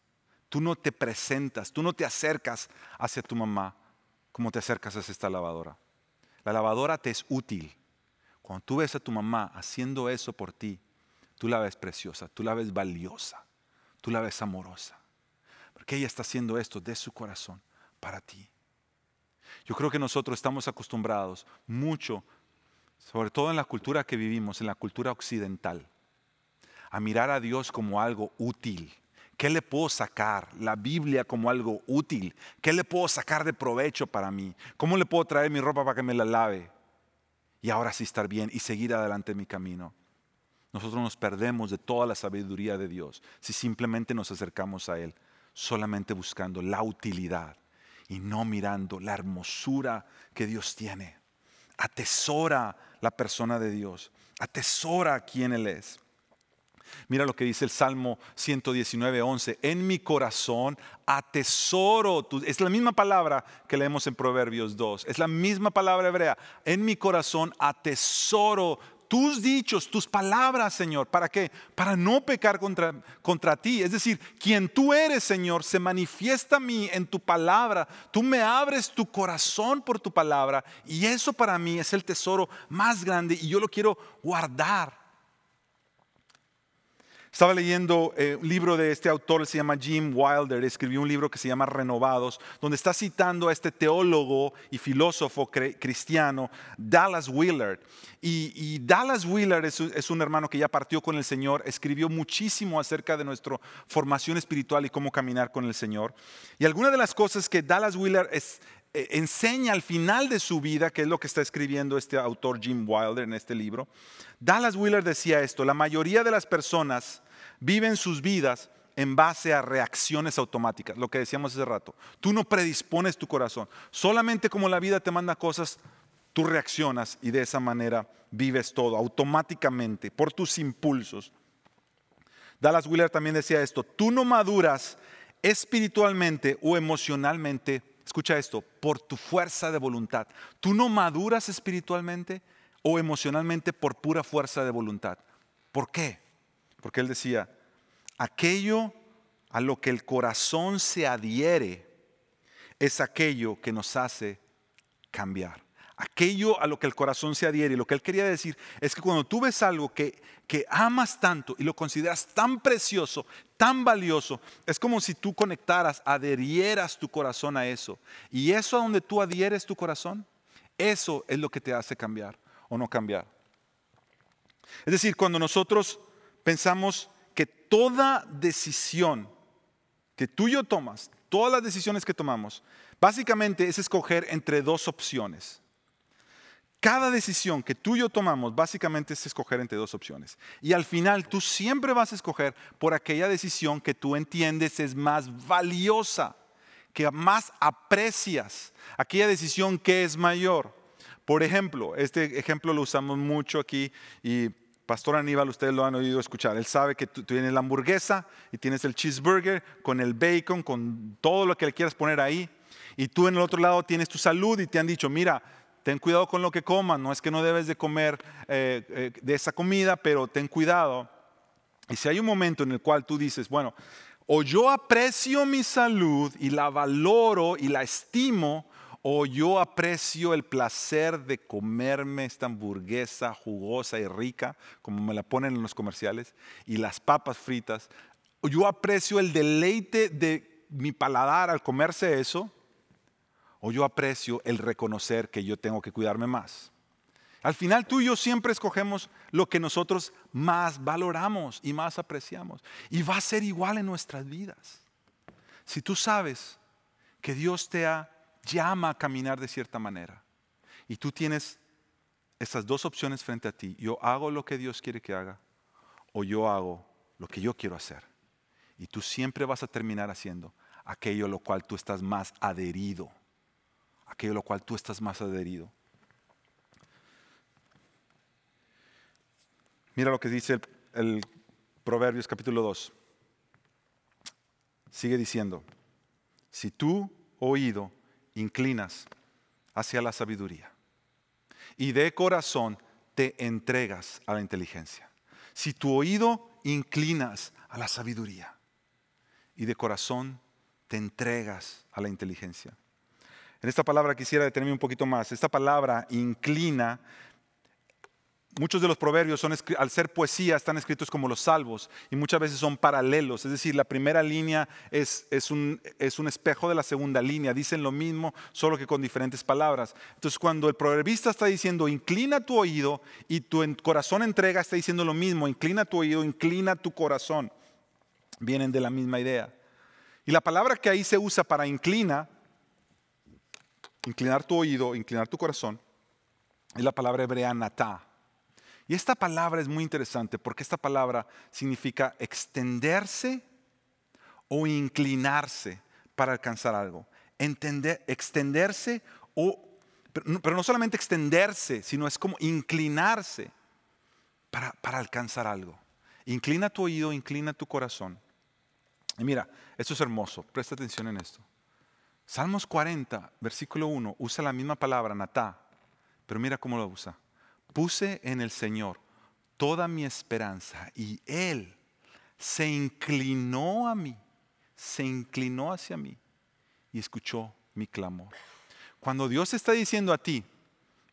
tú no te presentas, tú no te acercas hacia tu mamá como te acercas hacia esta lavadora. La lavadora te es útil. Cuando tú ves a tu mamá haciendo eso por ti, Tú la ves preciosa, tú la ves valiosa, tú la ves amorosa. Porque ella está haciendo esto de su corazón para ti. Yo creo que nosotros estamos acostumbrados mucho, sobre todo en la cultura que vivimos, en la cultura occidental, a mirar a Dios como algo útil. ¿Qué le puedo sacar? La Biblia como algo útil. ¿Qué le puedo sacar de provecho para mí? ¿Cómo le puedo traer mi ropa para que me la lave? Y ahora sí estar bien y seguir adelante mi camino. Nosotros nos perdemos de toda la sabiduría de Dios si simplemente nos acercamos a Él, solamente buscando la utilidad y no mirando la hermosura que Dios tiene. Atesora la persona de Dios, atesora quién Él es. Mira lo que dice el Salmo 119, 11. En mi corazón atesoro, tu, es la misma palabra que leemos en Proverbios 2, es la misma palabra hebrea. En mi corazón atesoro tus dichos, tus palabras, Señor. ¿Para qué? Para no pecar contra, contra ti. Es decir, quien tú eres, Señor, se manifiesta a mí en tu palabra. Tú me abres tu corazón por tu palabra. Y eso para mí es el tesoro más grande y yo lo quiero guardar. Estaba leyendo eh, un libro de este autor, se llama Jim Wilder, escribió un libro que se llama Renovados, donde está citando a este teólogo y filósofo cristiano, Dallas Willard. Y, Dallas Willard es, es, un hermano que ya partió con el Señor, escribió muchísimo acerca de nuestra formación espiritual y cómo caminar con el Señor. Y alguna de las cosas que Dallas Willard es, eh, enseña al final de su vida, que es lo que está escribiendo este autor Jim Wilder en este libro, Dallas Willard decía esto, la mayoría de las personas viven sus vidas en base a reacciones automáticas, lo que decíamos hace rato. Tú no predispones tu corazón, solamente como la vida te manda cosas, tú reaccionas y de esa manera vives todo automáticamente por tus impulsos. Dallas Wheeler también decía esto, tú no maduras espiritualmente o emocionalmente, escucha esto, por tu fuerza de voluntad. Tú no maduras espiritualmente o emocionalmente por pura fuerza de voluntad. ¿Por qué? Porque él decía, aquello a lo que el corazón se adhiere es aquello que nos hace cambiar. Aquello a lo que el corazón se adhiere. Y lo que él quería decir es que cuando tú ves algo que, que amas tanto y lo consideras tan precioso, tan valioso, es como si tú conectaras, adherieras tu corazón a eso. Y eso a donde tú adhieres tu corazón, eso es lo que te hace cambiar o no cambiar. Es decir, cuando nosotros pensamos que toda decisión que tú y yo tomas, todas las decisiones que tomamos, básicamente es escoger entre dos opciones. Cada decisión que tú y yo tomamos básicamente es escoger entre dos opciones. Y al final tú siempre vas a escoger por aquella decisión que tú entiendes es más valiosa, que más aprecias, aquella decisión que es mayor. Por ejemplo, este ejemplo lo usamos mucho aquí y Pastor Aníbal, ustedes lo han oído escuchar. Él sabe que tú tienes la hamburguesa y tienes el cheeseburger con el bacon, con todo lo que le quieras poner ahí. Y tú en el otro lado tienes tu salud y te han dicho, mira, ten cuidado con lo que comas. No es que no debes de comer eh, eh, de esa comida, pero ten cuidado. Y si hay un momento en el cual tú dices, bueno, o yo aprecio mi salud y la valoro y la estimo, o yo aprecio el placer de comerme esta hamburguesa jugosa y rica, como me la ponen en los comerciales, y las papas fritas. O yo aprecio el deleite de mi paladar al comerse eso, o yo aprecio el reconocer que yo tengo que cuidarme más. Al final tú y yo siempre escogemos lo que nosotros más valoramos y más apreciamos. Y va a ser igual en nuestras vidas. Si tú sabes que Dios te ha llama a caminar de cierta manera. Y tú tienes esas dos opciones frente a ti. Yo hago lo que Dios quiere que haga o yo hago lo que yo quiero hacer. Y tú siempre vas a terminar haciendo aquello a lo cual tú estás más adherido. Aquello a lo cual tú estás más adherido. Mira lo que dice el, Proverbios capítulo 2. Sigue diciendo, si tú, oído, inclinas hacia la sabiduría y de corazón te entregas a la inteligencia. Si tu oído inclinas a la sabiduría y de corazón te entregas a la inteligencia. En esta palabra quisiera detenerme un poquito más. Esta palabra inclina muchos de los proverbios son, al ser poesía están escritos como los salvos y muchas veces son paralelos, es decir, la primera línea es, es, un, es un espejo de la segunda línea, dicen lo mismo, solo que con diferentes palabras. Entonces cuando el proverbista está diciendo, inclina tu oído y tu corazón entrega, está diciendo lo mismo, inclina tu oído, inclina tu corazón, vienen de la misma idea. Y la palabra que ahí se usa para inclina, inclinar tu oído, inclinar tu corazón, es la palabra hebrea natá. Y esta palabra es muy interesante porque esta palabra significa extenderse o inclinarse para alcanzar algo. Entender, extenderse o, pero no, solamente extenderse, sino es como inclinarse para, para alcanzar algo. Inclina tu oído, inclina tu corazón. Y mira, esto es hermoso, presta atención en esto. Salmos 40, versículo 1, usa la misma palabra, natá, pero mira cómo lo usa. Puse en el Señor toda mi esperanza y Él se inclinó a mí, se inclinó hacia mí y escuchó mi clamor. Cuando Dios está diciendo a ti,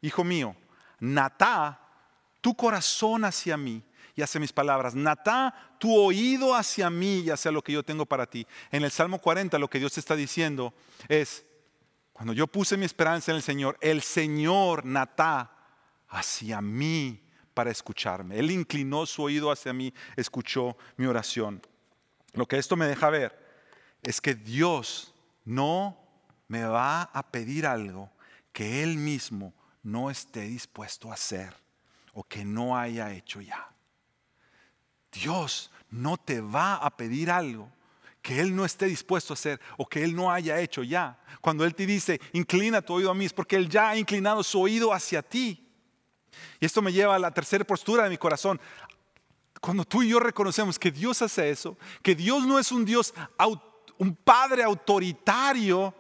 hijo mío, natá tu corazón hacia mí y hacia mis palabras, natá tu oído hacia mí y hacia lo que yo tengo para ti. En el Salmo 40 lo que Dios está diciendo es, cuando yo puse mi esperanza en el Señor, el Señor natá hacia mí para escucharme. Él inclinó su oído hacia mí, escuchó mi oración. Lo que esto me deja ver es que Dios no me va a pedir algo que Él mismo no esté dispuesto a hacer o que no haya hecho ya. Dios no te va a pedir algo que Él no esté dispuesto a hacer o que Él no haya hecho ya. Cuando Él te dice, inclina tu oído a mí, es porque Él ya ha inclinado su oído hacia ti. Y esto me lleva a la tercera postura de mi corazón. Cuando tú y yo reconocemos que Dios hace eso, que Dios no es un Dios, un Padre autoritario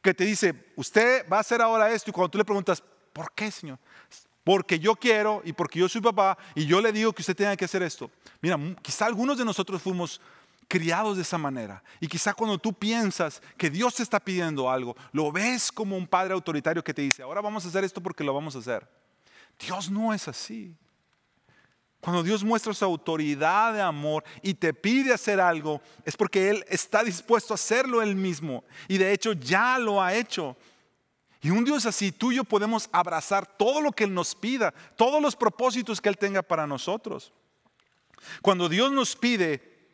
que te dice, usted va a hacer ahora esto, y cuando tú le preguntas, ¿por qué, Señor? Porque yo quiero y porque yo soy papá y yo le digo que usted tenga que hacer esto. Mira, quizá algunos de nosotros fuimos criados de esa manera. Y quizá cuando tú piensas que Dios te está pidiendo algo, lo ves como un padre autoritario que te dice, ahora vamos a hacer esto porque lo vamos a hacer. Dios no es así. Cuando Dios muestra su autoridad de amor y te pide hacer algo, es porque Él está dispuesto a hacerlo Él mismo. Y de hecho ya lo ha hecho. Y un Dios así, tú y yo podemos abrazar todo lo que Él nos pida, todos los propósitos que Él tenga para nosotros. Cuando Dios nos pide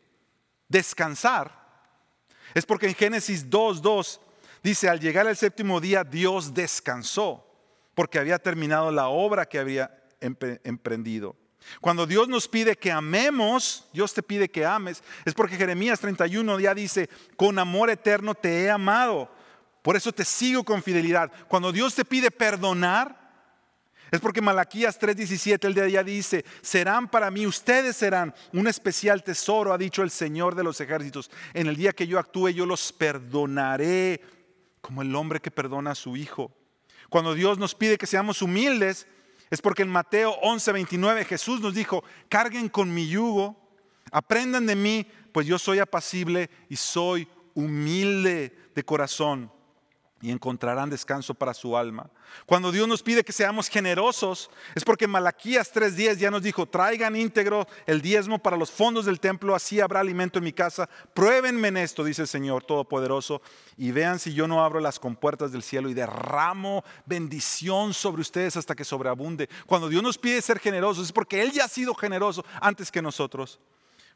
descansar, es porque en Génesis 2.2 dice, al llegar el séptimo día, Dios descansó, porque había terminado la obra que había emprendido. Cuando Dios nos pide que amemos, Dios te pide que ames, es porque Jeremías 31 ya dice, con amor eterno te he amado, por eso te sigo con fidelidad. Cuando Dios te pide perdonar, es porque Malaquías 3:17 el de allá dice, serán para mí, ustedes serán un especial tesoro, ha dicho el Señor de los ejércitos. En el día que yo actúe, yo los perdonaré como el hombre que perdona a su hijo. Cuando Dios nos pide que seamos humildes, es porque en Mateo 11:29 Jesús nos dijo, carguen con mi yugo, aprendan de mí, pues yo soy apacible y soy humilde de corazón y encontrarán descanso para su alma. Cuando Dios nos pide que seamos generosos, es porque Malaquías 3:10 ya nos dijo, traigan íntegro el diezmo para los fondos del templo, así habrá alimento en mi casa. Pruébenme en esto, dice el Señor Todopoderoso, y vean si yo no abro las compuertas del cielo y derramo bendición sobre ustedes hasta que sobreabunde. Cuando Dios nos pide ser generosos, es porque Él ya ha sido generoso antes que nosotros.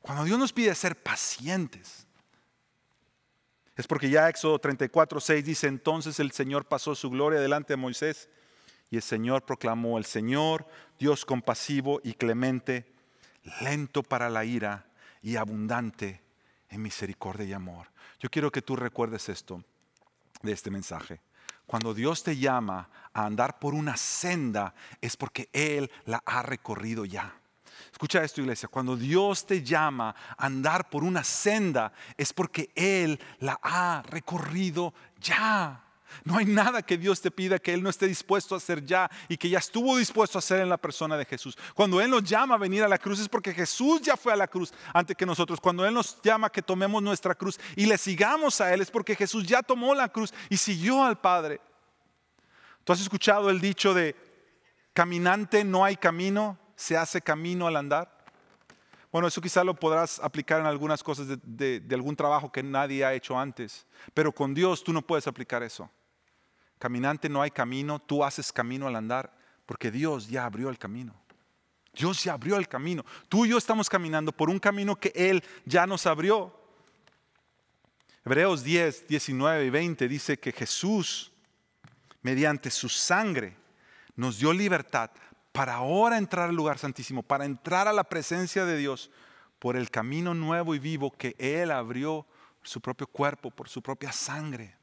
Cuando Dios nos pide ser pacientes, es porque ya Éxodo 34, 6 dice, entonces el Señor pasó su gloria delante de Moisés y el Señor proclamó, el Señor, Dios compasivo y clemente, lento para la ira y abundante en misericordia y amor. Yo quiero que tú recuerdes esto de este mensaje. Cuando Dios te llama a andar por una senda es porque Él la ha recorrido ya. Escucha esto, iglesia. Cuando Dios te llama a andar por una senda es porque Él la ha recorrido ya. No hay nada que Dios te pida que Él no esté dispuesto a hacer ya y que ya estuvo dispuesto a hacer en la persona de Jesús. Cuando Él nos llama a venir a la cruz es porque Jesús ya fue a la cruz antes que nosotros. Cuando Él nos llama que tomemos nuestra cruz y le sigamos a Él es porque Jesús ya tomó la cruz y siguió al Padre. Tú has escuchado el dicho de Caminante no hay camino, se hace camino al andar. Bueno, eso quizá lo podrás aplicar en algunas cosas de, de, algún trabajo que nadie ha hecho antes, pero con Dios tú no puedes aplicar eso. Caminante no hay camino, tú haces camino al andar, porque Dios ya abrió el camino. Dios ya abrió el camino. Tú y yo estamos caminando por un camino que Él ya nos abrió. Hebreos 10, 19 y 20 dice que Jesús, mediante su sangre, nos dio libertad para ahora entrar al lugar santísimo, para entrar a la presencia de Dios por el camino nuevo y vivo que Él abrió su propio cuerpo, por su propia sangre.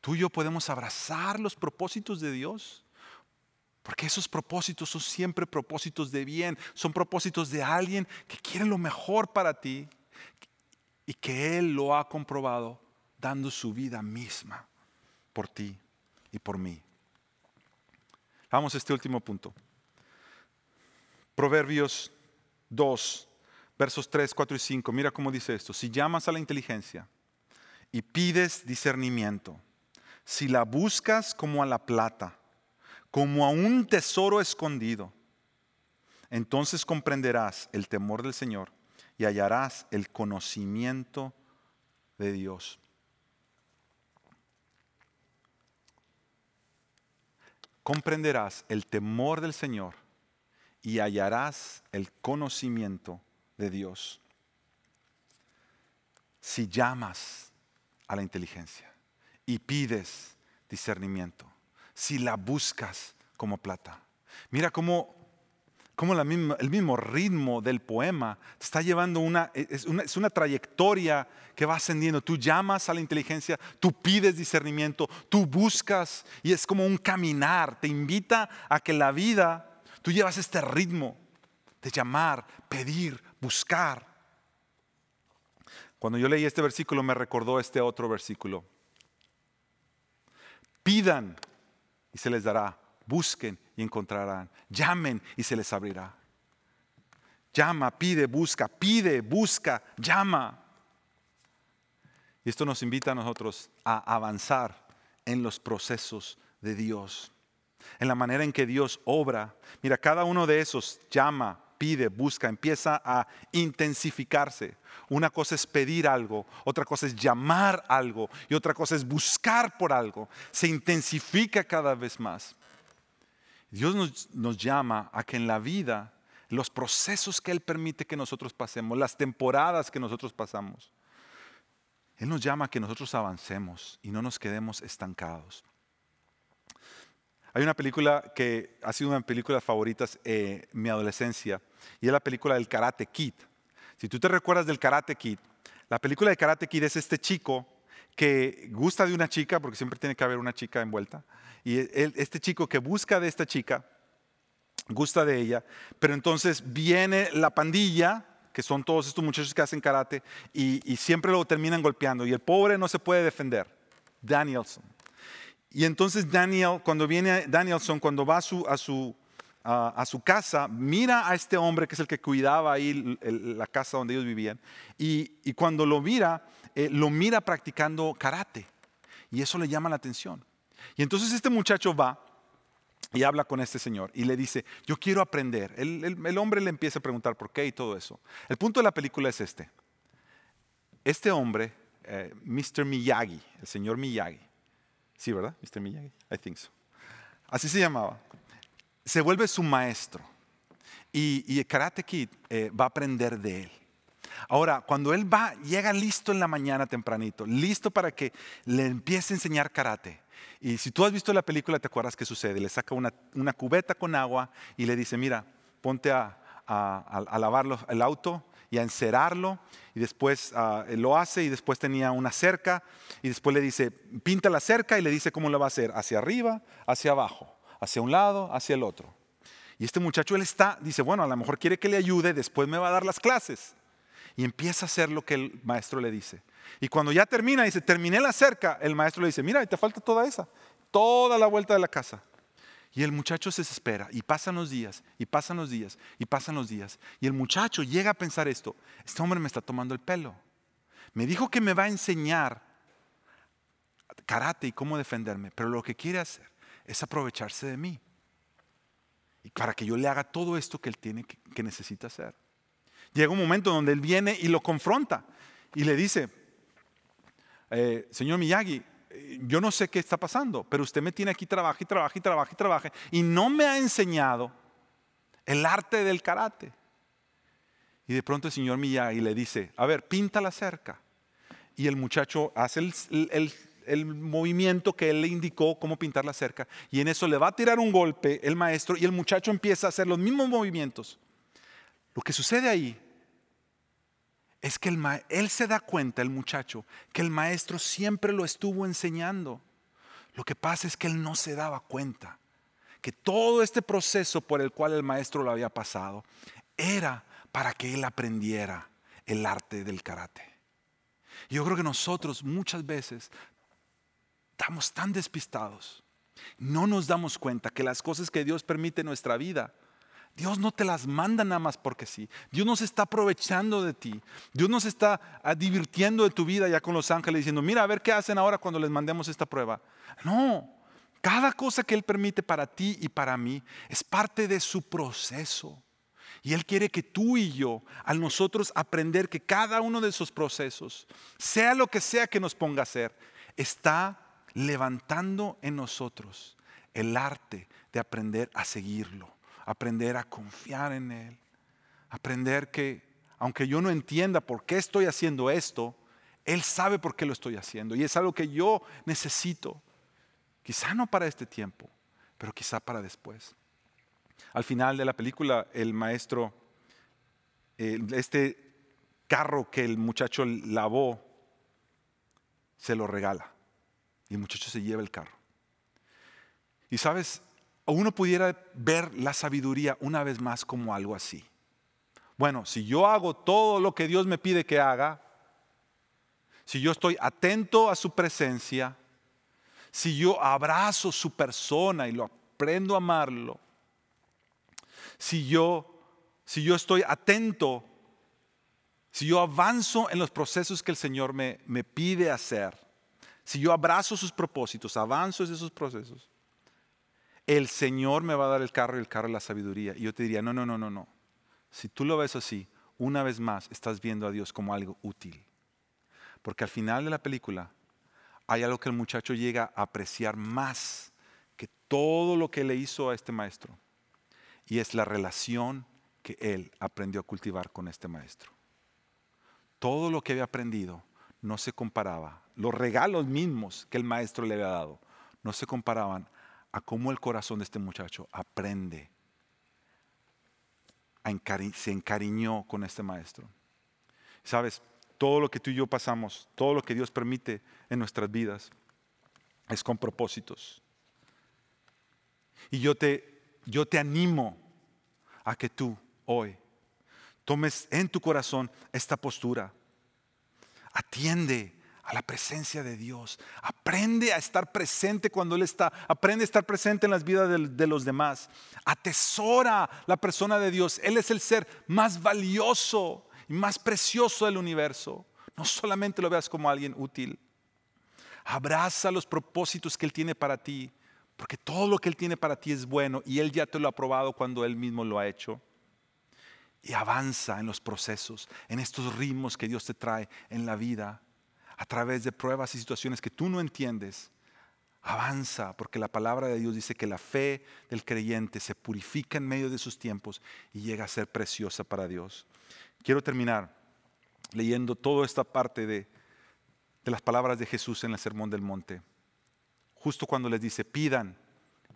Tú y yo podemos abrazar los propósitos de Dios. Porque esos propósitos son siempre propósitos de bien, son propósitos de alguien que quiere lo mejor para ti y que Él lo ha comprobado dando su vida misma por ti y por mí. Vamos a este último punto. Proverbios 2, versos 3, 4 y 5. Mira cómo dice esto. Si llamas a la inteligencia y pides discernimiento, si la buscas como a la plata, como a un tesoro escondido, entonces comprenderás el temor del Señor y hallarás el conocimiento de Dios. Comprenderás el temor del Señor y hallarás el conocimiento de Dios. Si llamas a la inteligencia y pides discernimiento, si la buscas como plata. Mira cómo cómo el mismo ritmo del poema te está llevando una es, una, es una trayectoria que va ascendiendo. Tú llamas a la inteligencia, tú pides discernimiento, tú buscas y es como un caminar. Te invita a que la vida, tú llevas este ritmo de llamar, pedir, buscar. Cuando yo leí este versículo me recordó este otro versículo. Pidan y se les dará busquen y encontrarán. Llamen y se les abrirá. Llama, pide, busca, pide, busca, llama. Y esto nos invita a nosotros a avanzar en los procesos de Dios, en la manera en que Dios obra. Mira, cada uno de esos llama, pide, busca, empieza a intensificarse. Una cosa es pedir algo, otra cosa es llamar algo y otra cosa es buscar por algo. Se intensifica cada vez más. Dios nos, llama a que en la vida, los procesos que Él permite que nosotros pasemos, las temporadas que nosotros pasamos, Él nos llama a que nosotros avancemos y no nos quedemos estancados. Hay una película que ha sido una de mis películas favoritas eh, mi adolescencia y es la película del Karate Kid. Si tú te recuerdas del Karate Kid, la película de Karate Kid es este chico que gusta de una chica, porque siempre tiene que haber una chica envuelta, y este chico que busca de esta chica, gusta de ella, pero entonces viene la pandilla, que son todos estos muchachos que hacen karate, y, siempre lo terminan golpeando, y el pobre no se puede defender, Danielson. Y entonces Daniel, cuando viene Danielson, cuando va a su, a su, a, su casa, mira a este hombre que es el que cuidaba ahí la casa donde ellos vivían, y, y cuando lo mira, eh, lo mira practicando karate, y eso le llama la atención. Y entonces este muchacho va y habla con este señor y le dice, yo quiero aprender. El, hombre le empieza a preguntar por qué y todo eso. El punto de la película es este. Este hombre, eh, Mr. Miyagi, el señor Miyagi, sí, ¿verdad? Mr. Miyagi, I think so. Así se llamaba. Se vuelve su maestro y, y Karate Kid eh, va a aprender de él. Ahora, cuando él va, llega listo en la mañana tempranito, listo para que le empiece a enseñar karate. Y si tú has visto la película, te acuerdas qué sucede. Le saca una, cubeta con agua y le dice, mira, ponte a, lavar el auto y a encerarlo. Y después ah, lo hace y después tenía una cerca. Y después le dice, pinta la cerca y le dice cómo lo va a hacer. Hacia arriba, hacia abajo, hacia un lado, hacia el otro. Y este muchacho, él está, dice, bueno, a lo mejor quiere que le ayude, después me va a dar las clases. Y empieza a hacer lo que el maestro le dice. Y cuando ya termina, dice, terminé la cerca, el maestro le dice, mira, te falta toda esa, toda la vuelta de la casa. Y el muchacho se desespera y pasan los días, y pasan los días, y pasan los días. Y el muchacho llega a pensar esto, este hombre me está tomando el pelo. Me dijo que me va a enseñar karate y cómo defenderme, pero lo que quiere hacer es aprovecharse de mí. Y para que yo le haga todo esto que él tiene que, necesita hacer. Llega un momento donde él viene y lo confronta y le dice, eh, señor Miyagi, eh, yo no sé qué está pasando, pero usted me tiene aquí, trabaja y trabaja y trabaja y trabaja, y no me ha enseñado el arte del karate. Y de pronto el señor Miyagi le dice, a ver, pinta la cerca. Y el muchacho hace el movimiento que él le indicó cómo pintar la cerca. Y en eso le va a tirar un golpe el maestro y el muchacho empieza a hacer los mismos movimientos. Lo que sucede ahí es que el él se da cuenta, el muchacho, que el maestro siempre lo estuvo enseñando. Lo que pasa es que él no se daba cuenta que todo este proceso por el cual el maestro lo había pasado era para que él aprendiera el arte del karate. Yo creo que nosotros muchas veces estamos tan despistados, no nos damos cuenta que las cosas que Dios permite en nuestra vida Dios no te las manda nada más porque sí. Dios no se está aprovechando de ti. Dios no se está ah, divirtiendo de tu vida ya con los ángeles diciendo, mira a ver qué hacen ahora cuando les mandemos esta prueba. No, cada cosa que Él permite para ti y para mí es parte de su proceso. Y Él quiere que tú y yo, al nosotros aprender que cada uno de esos procesos, sea lo que sea que nos ponga a hacer, está levantando en nosotros el arte de aprender a seguirlo aprender a confiar en Él, aprender que aunque yo no entienda por qué estoy haciendo esto, Él sabe por qué lo estoy haciendo y es algo que yo necesito. Quizá no para este tiempo, pero quizá para después. Al final de la película, el maestro, este carro que el muchacho lavó, se lo regala. Y el muchacho se lleva el carro. Y sabes, uno pudiera ver la sabiduría una vez más como algo así. Bueno, si yo hago todo lo que Dios me pide que haga, si yo estoy atento a su presencia, si yo abrazo su persona y lo aprendo a amarlo, si yo, si yo estoy atento, si yo avanzo en los procesos que el Señor me, me pide hacer, si yo abrazo sus propósitos, avanzo esos procesos, el Señor me va a dar el carro y el carro la sabiduría. Y yo te diría, no, no, no, no, no. Si tú lo ves así, una vez más estás viendo a Dios como algo útil. Porque al final de la película hay algo que el muchacho llega a apreciar más que todo lo que le hizo a este maestro. Y es la relación que él aprendió a cultivar con este maestro. Todo lo que había aprendido no se comparaba. Los regalos mismos que el maestro le había dado no se comparaban a cómo el corazón de este muchacho aprende, se encariñó con este maestro. Sabes, todo lo que tú y yo pasamos, todo lo que Dios permite en nuestras vidas, es con propósitos. Y yo te, yo te animo a que tú hoy tomes en tu corazón esta postura. Atiende a la presencia de Dios. Aprende a estar presente cuando Él está. Aprende a estar presente en las vidas de, los demás. Atesora la persona de Dios. Él es el ser más valioso y más precioso del universo. No solamente lo veas como alguien útil. Abraza los propósitos que Él tiene para ti. Porque todo lo que Él tiene para ti es bueno y Él ya te lo ha probado cuando Él mismo lo ha hecho. Y avanza en los procesos, en estos ritmos que Dios te trae en la vida a través de pruebas y situaciones que tú no entiendes, avanza, porque la palabra de Dios dice que la fe del creyente se purifica en medio de sus tiempos y llega a ser preciosa para Dios. Quiero terminar leyendo toda esta parte de, las palabras de Jesús en el Sermón del Monte. Justo cuando les dice, pidan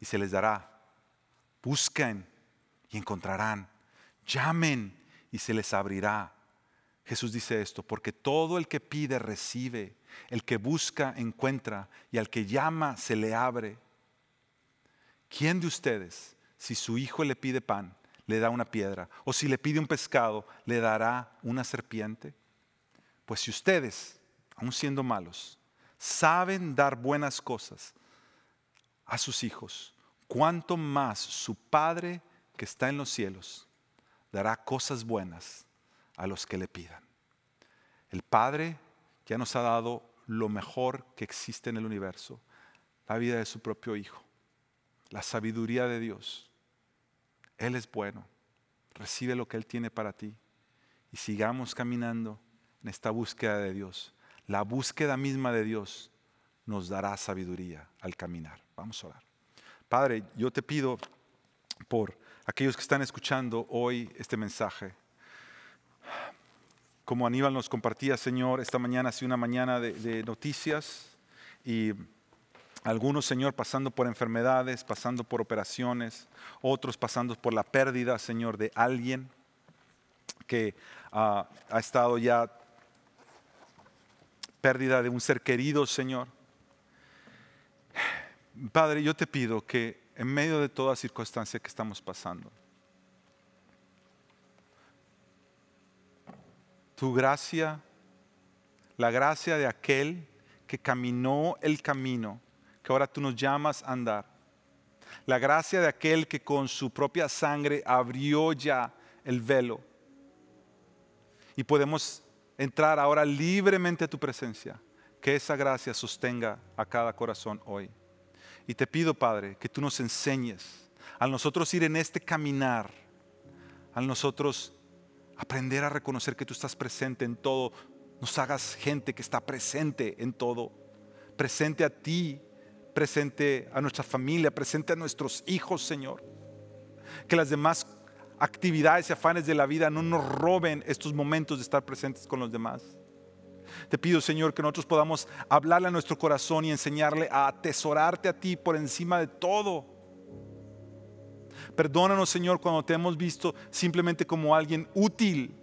y se les dará, busquen y encontrarán, llamen y se les abrirá. Jesús dice esto, porque todo el que pide recibe, el que busca encuentra y al que llama se le abre. ¿Quién de ustedes, si su hijo le pide pan, le da una piedra? ¿O si le pide un pescado, le dará una serpiente? Pues si ustedes, aun siendo malos, saben dar buenas cosas a sus hijos, cuánto más su Padre que está en los cielos dará cosas buenas a los que le pidan. El Padre ya nos ha dado lo mejor que existe en el universo, la vida de su propio Hijo. la sabiduría de Dios. Él es bueno. Recibe lo que Él tiene para ti. Y sigamos caminando en esta búsqueda de Dios. La búsqueda misma de Dios nos dará sabiduría al caminar. Vamos a orar. Padre, yo te pido por aquellos que están escuchando hoy este mensaje. Como Aníbal nos compartía, Señor, esta mañana ha sido una mañana de, noticias y algunos, Señor, pasando por enfermedades, pasando por operaciones, otros pasando por la pérdida, Señor, de alguien que ah, ha estado ya pérdida de un ser querido, Señor. Padre, yo te pido que en medio de toda circunstancia que estamos pasando, tu gracia, la gracia de aquel que caminó el camino, que ahora tú nos llamas a andar, la gracia de aquel que con su propia sangre abrió ya el velo. Y podemos entrar ahora libremente a tu presencia, que esa gracia sostenga a cada corazón hoy. Y te pido, Padre, que tú nos enseñes a nosotros ir en este caminar, a nosotros aprender a reconocer que tú estás presente en todo, nos hagas gente que está presente en todo, presente a ti, presente a nuestra familia, presente a nuestros hijos, Señor. Que las demás actividades y afanes de la vida no nos roben estos momentos de estar presentes con los demás. Te pido, Señor, que nosotros podamos hablarle a nuestro corazón y enseñarle a atesorarte a ti por encima de todo. Perdónanos, Señor, cuando te hemos visto simplemente como alguien útil,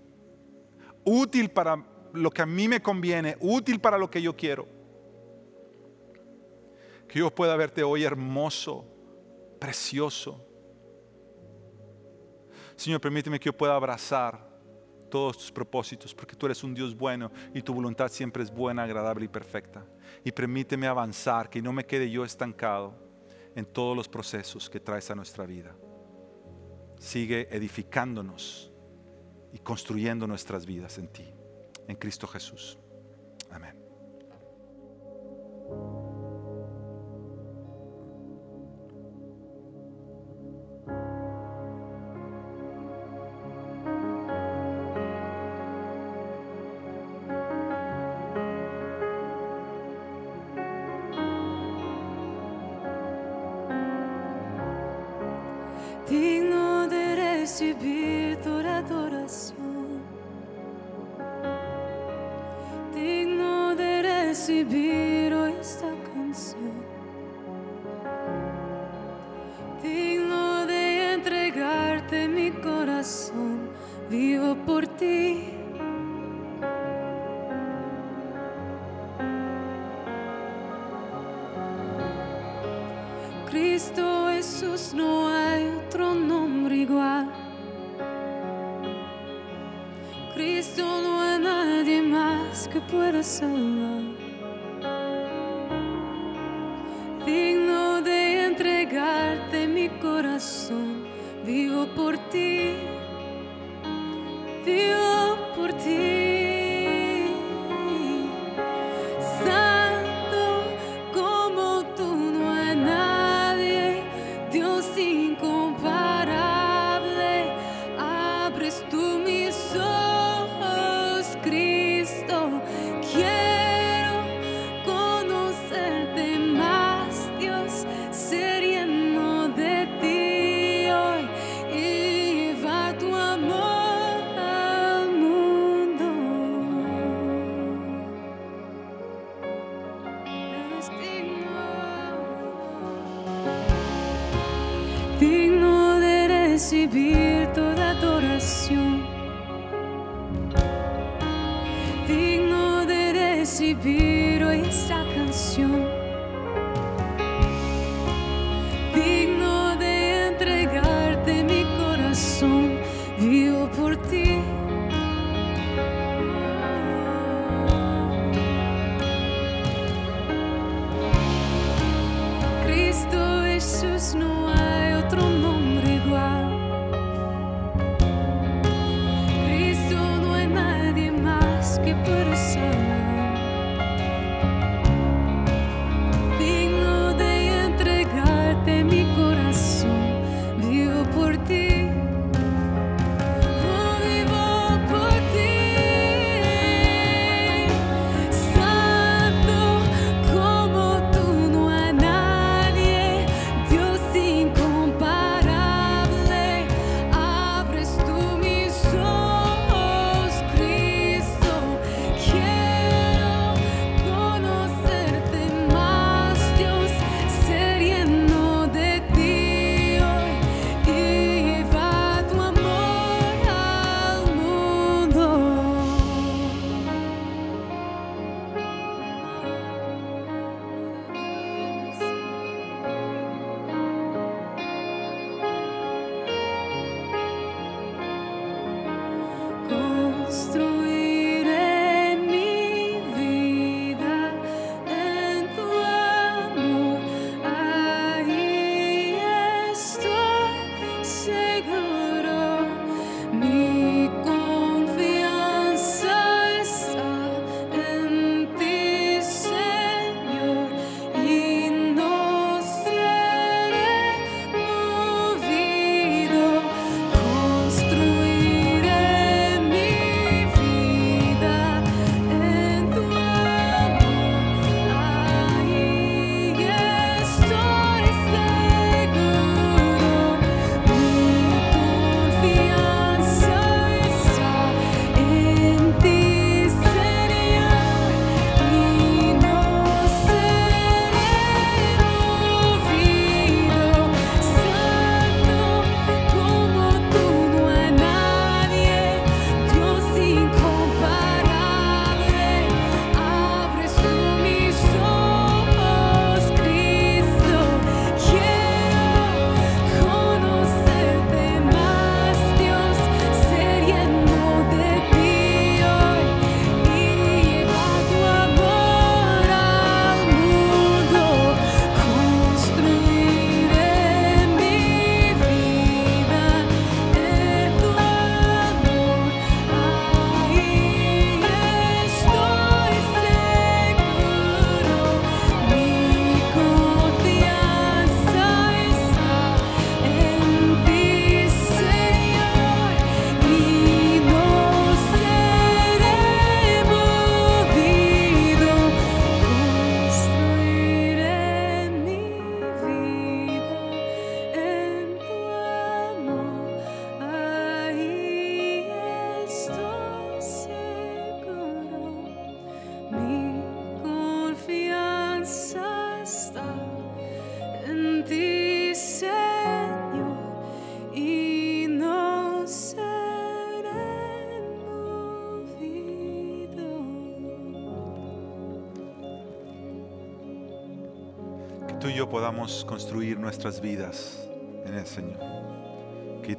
útil para lo que a mí me conviene, útil para lo que yo quiero. Que yo pueda verte hoy hermoso, precioso. Señor, permíteme que yo pueda abrazar todos tus propósitos, porque tú eres un Dios bueno y tu voluntad siempre es buena, agradable y perfecta. Y permíteme avanzar, que no me quede yo estancado en todos los procesos que traes a nuestra vida. Sigue edificándonos y construyendo nuestras vidas en ti, en Cristo Jesús. Amén. Recibir toda adoración, digno de recibir esta canción,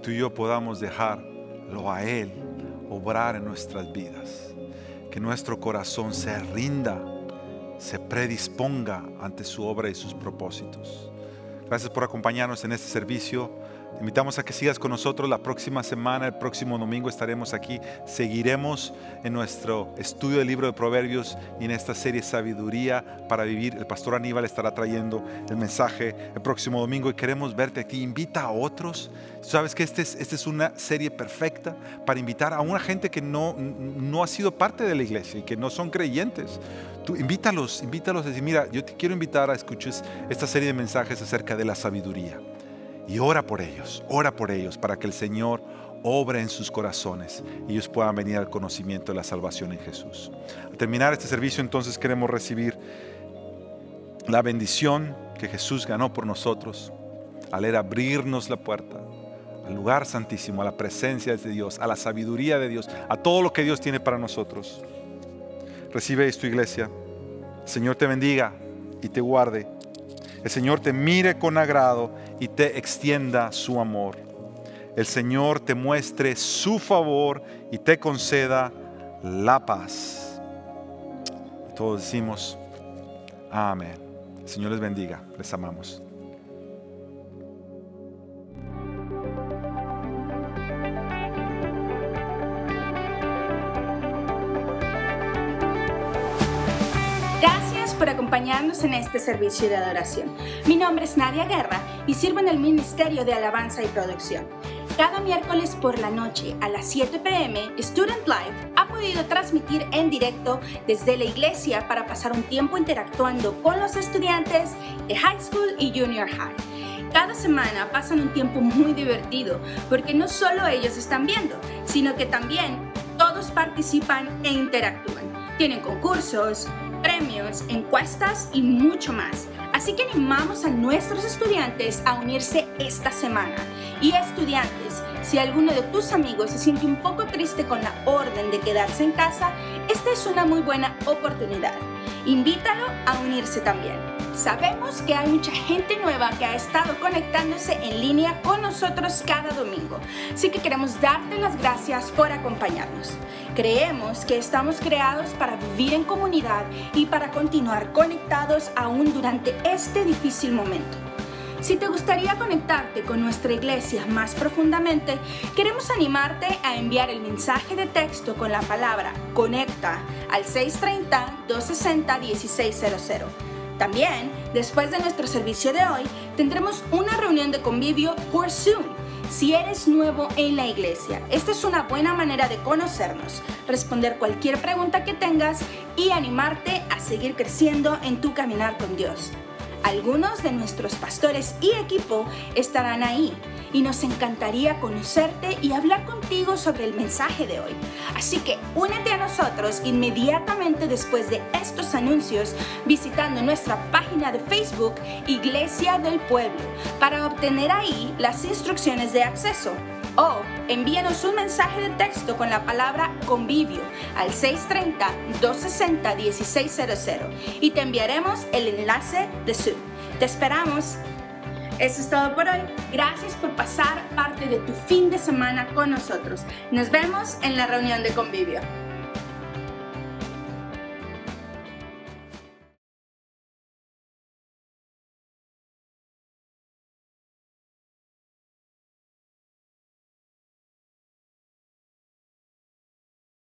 tú y yo podamos dejarlo a Él obrar en nuestras vidas. Que nuestro corazón se rinda, se predisponga ante su obra y sus propósitos. Gracias por acompañarnos en este servicio. Invitamos a que sigas con nosotros la próxima semana, el próximo domingo estaremos aquí. Seguiremos en nuestro estudio del libro de Proverbios y en esta serie Sabiduría para Vivir. El pastor Aníbal estará trayendo el mensaje el próximo domingo y queremos verte aquí. Invita a otros. Sabes que esta es, esta es una serie perfecta para invitar a una gente que no, no ha sido parte de la iglesia y que no son creyentes. Tú invítalos, invítalos a decir, mira, yo te quiero invitar a escuchar esta serie de mensajes acerca de la sabiduría. Y ora por ellos, ora por ellos para que el Señor obre en sus corazones y ellos puedan venir al conocimiento de la salvación en Jesús. Al terminar este servicio entonces queremos recibir la bendición que Jesús ganó por nosotros al él abrirnos la puerta al lugar santísimo, a la presencia de Dios, a la sabiduría de Dios, a todo lo que Dios tiene para nosotros. Recibe esto, iglesia. El Señor te bendiga y te guarde. El Señor te mire con agrado y te extienda su amor. El Señor te muestre su favor y te conceda la paz. Todos decimos, amén. El Señor les bendiga. Les amamos. En este servicio de adoración. Mi nombre es Nadia Guerra y sirvo en el Ministerio de Alabanza y Producción. Cada miércoles por la noche a las 7 pm, Student Life ha podido transmitir en directo desde la iglesia para pasar un tiempo interactuando con los estudiantes de high school y junior high. Cada semana pasan un tiempo muy divertido porque no solo ellos están viendo, sino que también todos participan e interactúan. Tienen concursos, premios, encuestas y mucho más. Así que animamos a nuestros estudiantes a unirse esta semana. Y estudiantes, si alguno de tus amigos se siente un poco triste con la orden de quedarse en casa, esta es una muy buena oportunidad. Invítalo a unirse también. Sabemos que hay mucha gente nueva que ha estado conectándose en línea con nosotros cada domingo, así que queremos darte las gracias por acompañarnos. Creemos que estamos creados para vivir en comunidad y para continuar conectados aún durante este difícil momento. Si te gustaría conectarte con nuestra iglesia más profundamente, queremos animarte a enviar el mensaje de texto con la palabra conecta al 630-260-1600. También, después de nuestro servicio de hoy, tendremos una reunión de convivio por Zoom. Si eres nuevo en la iglesia, esta es una buena manera de conocernos, responder cualquier pregunta que tengas y animarte a seguir creciendo en tu caminar con Dios. Algunos de nuestros pastores y equipo estarán ahí y nos encantaría conocerte y hablar contigo sobre el mensaje de hoy. Así que únete a nosotros inmediatamente después de estos anuncios visitando nuestra página de Facebook Iglesia del Pueblo para obtener ahí las instrucciones de acceso. O envíanos un mensaje de texto con la palabra convivio al 630-260-1600 y te enviaremos el enlace de Zoom. Te esperamos. Eso es todo por hoy. Gracias por pasar parte de tu fin de semana con nosotros. Nos vemos en la reunión de convivio.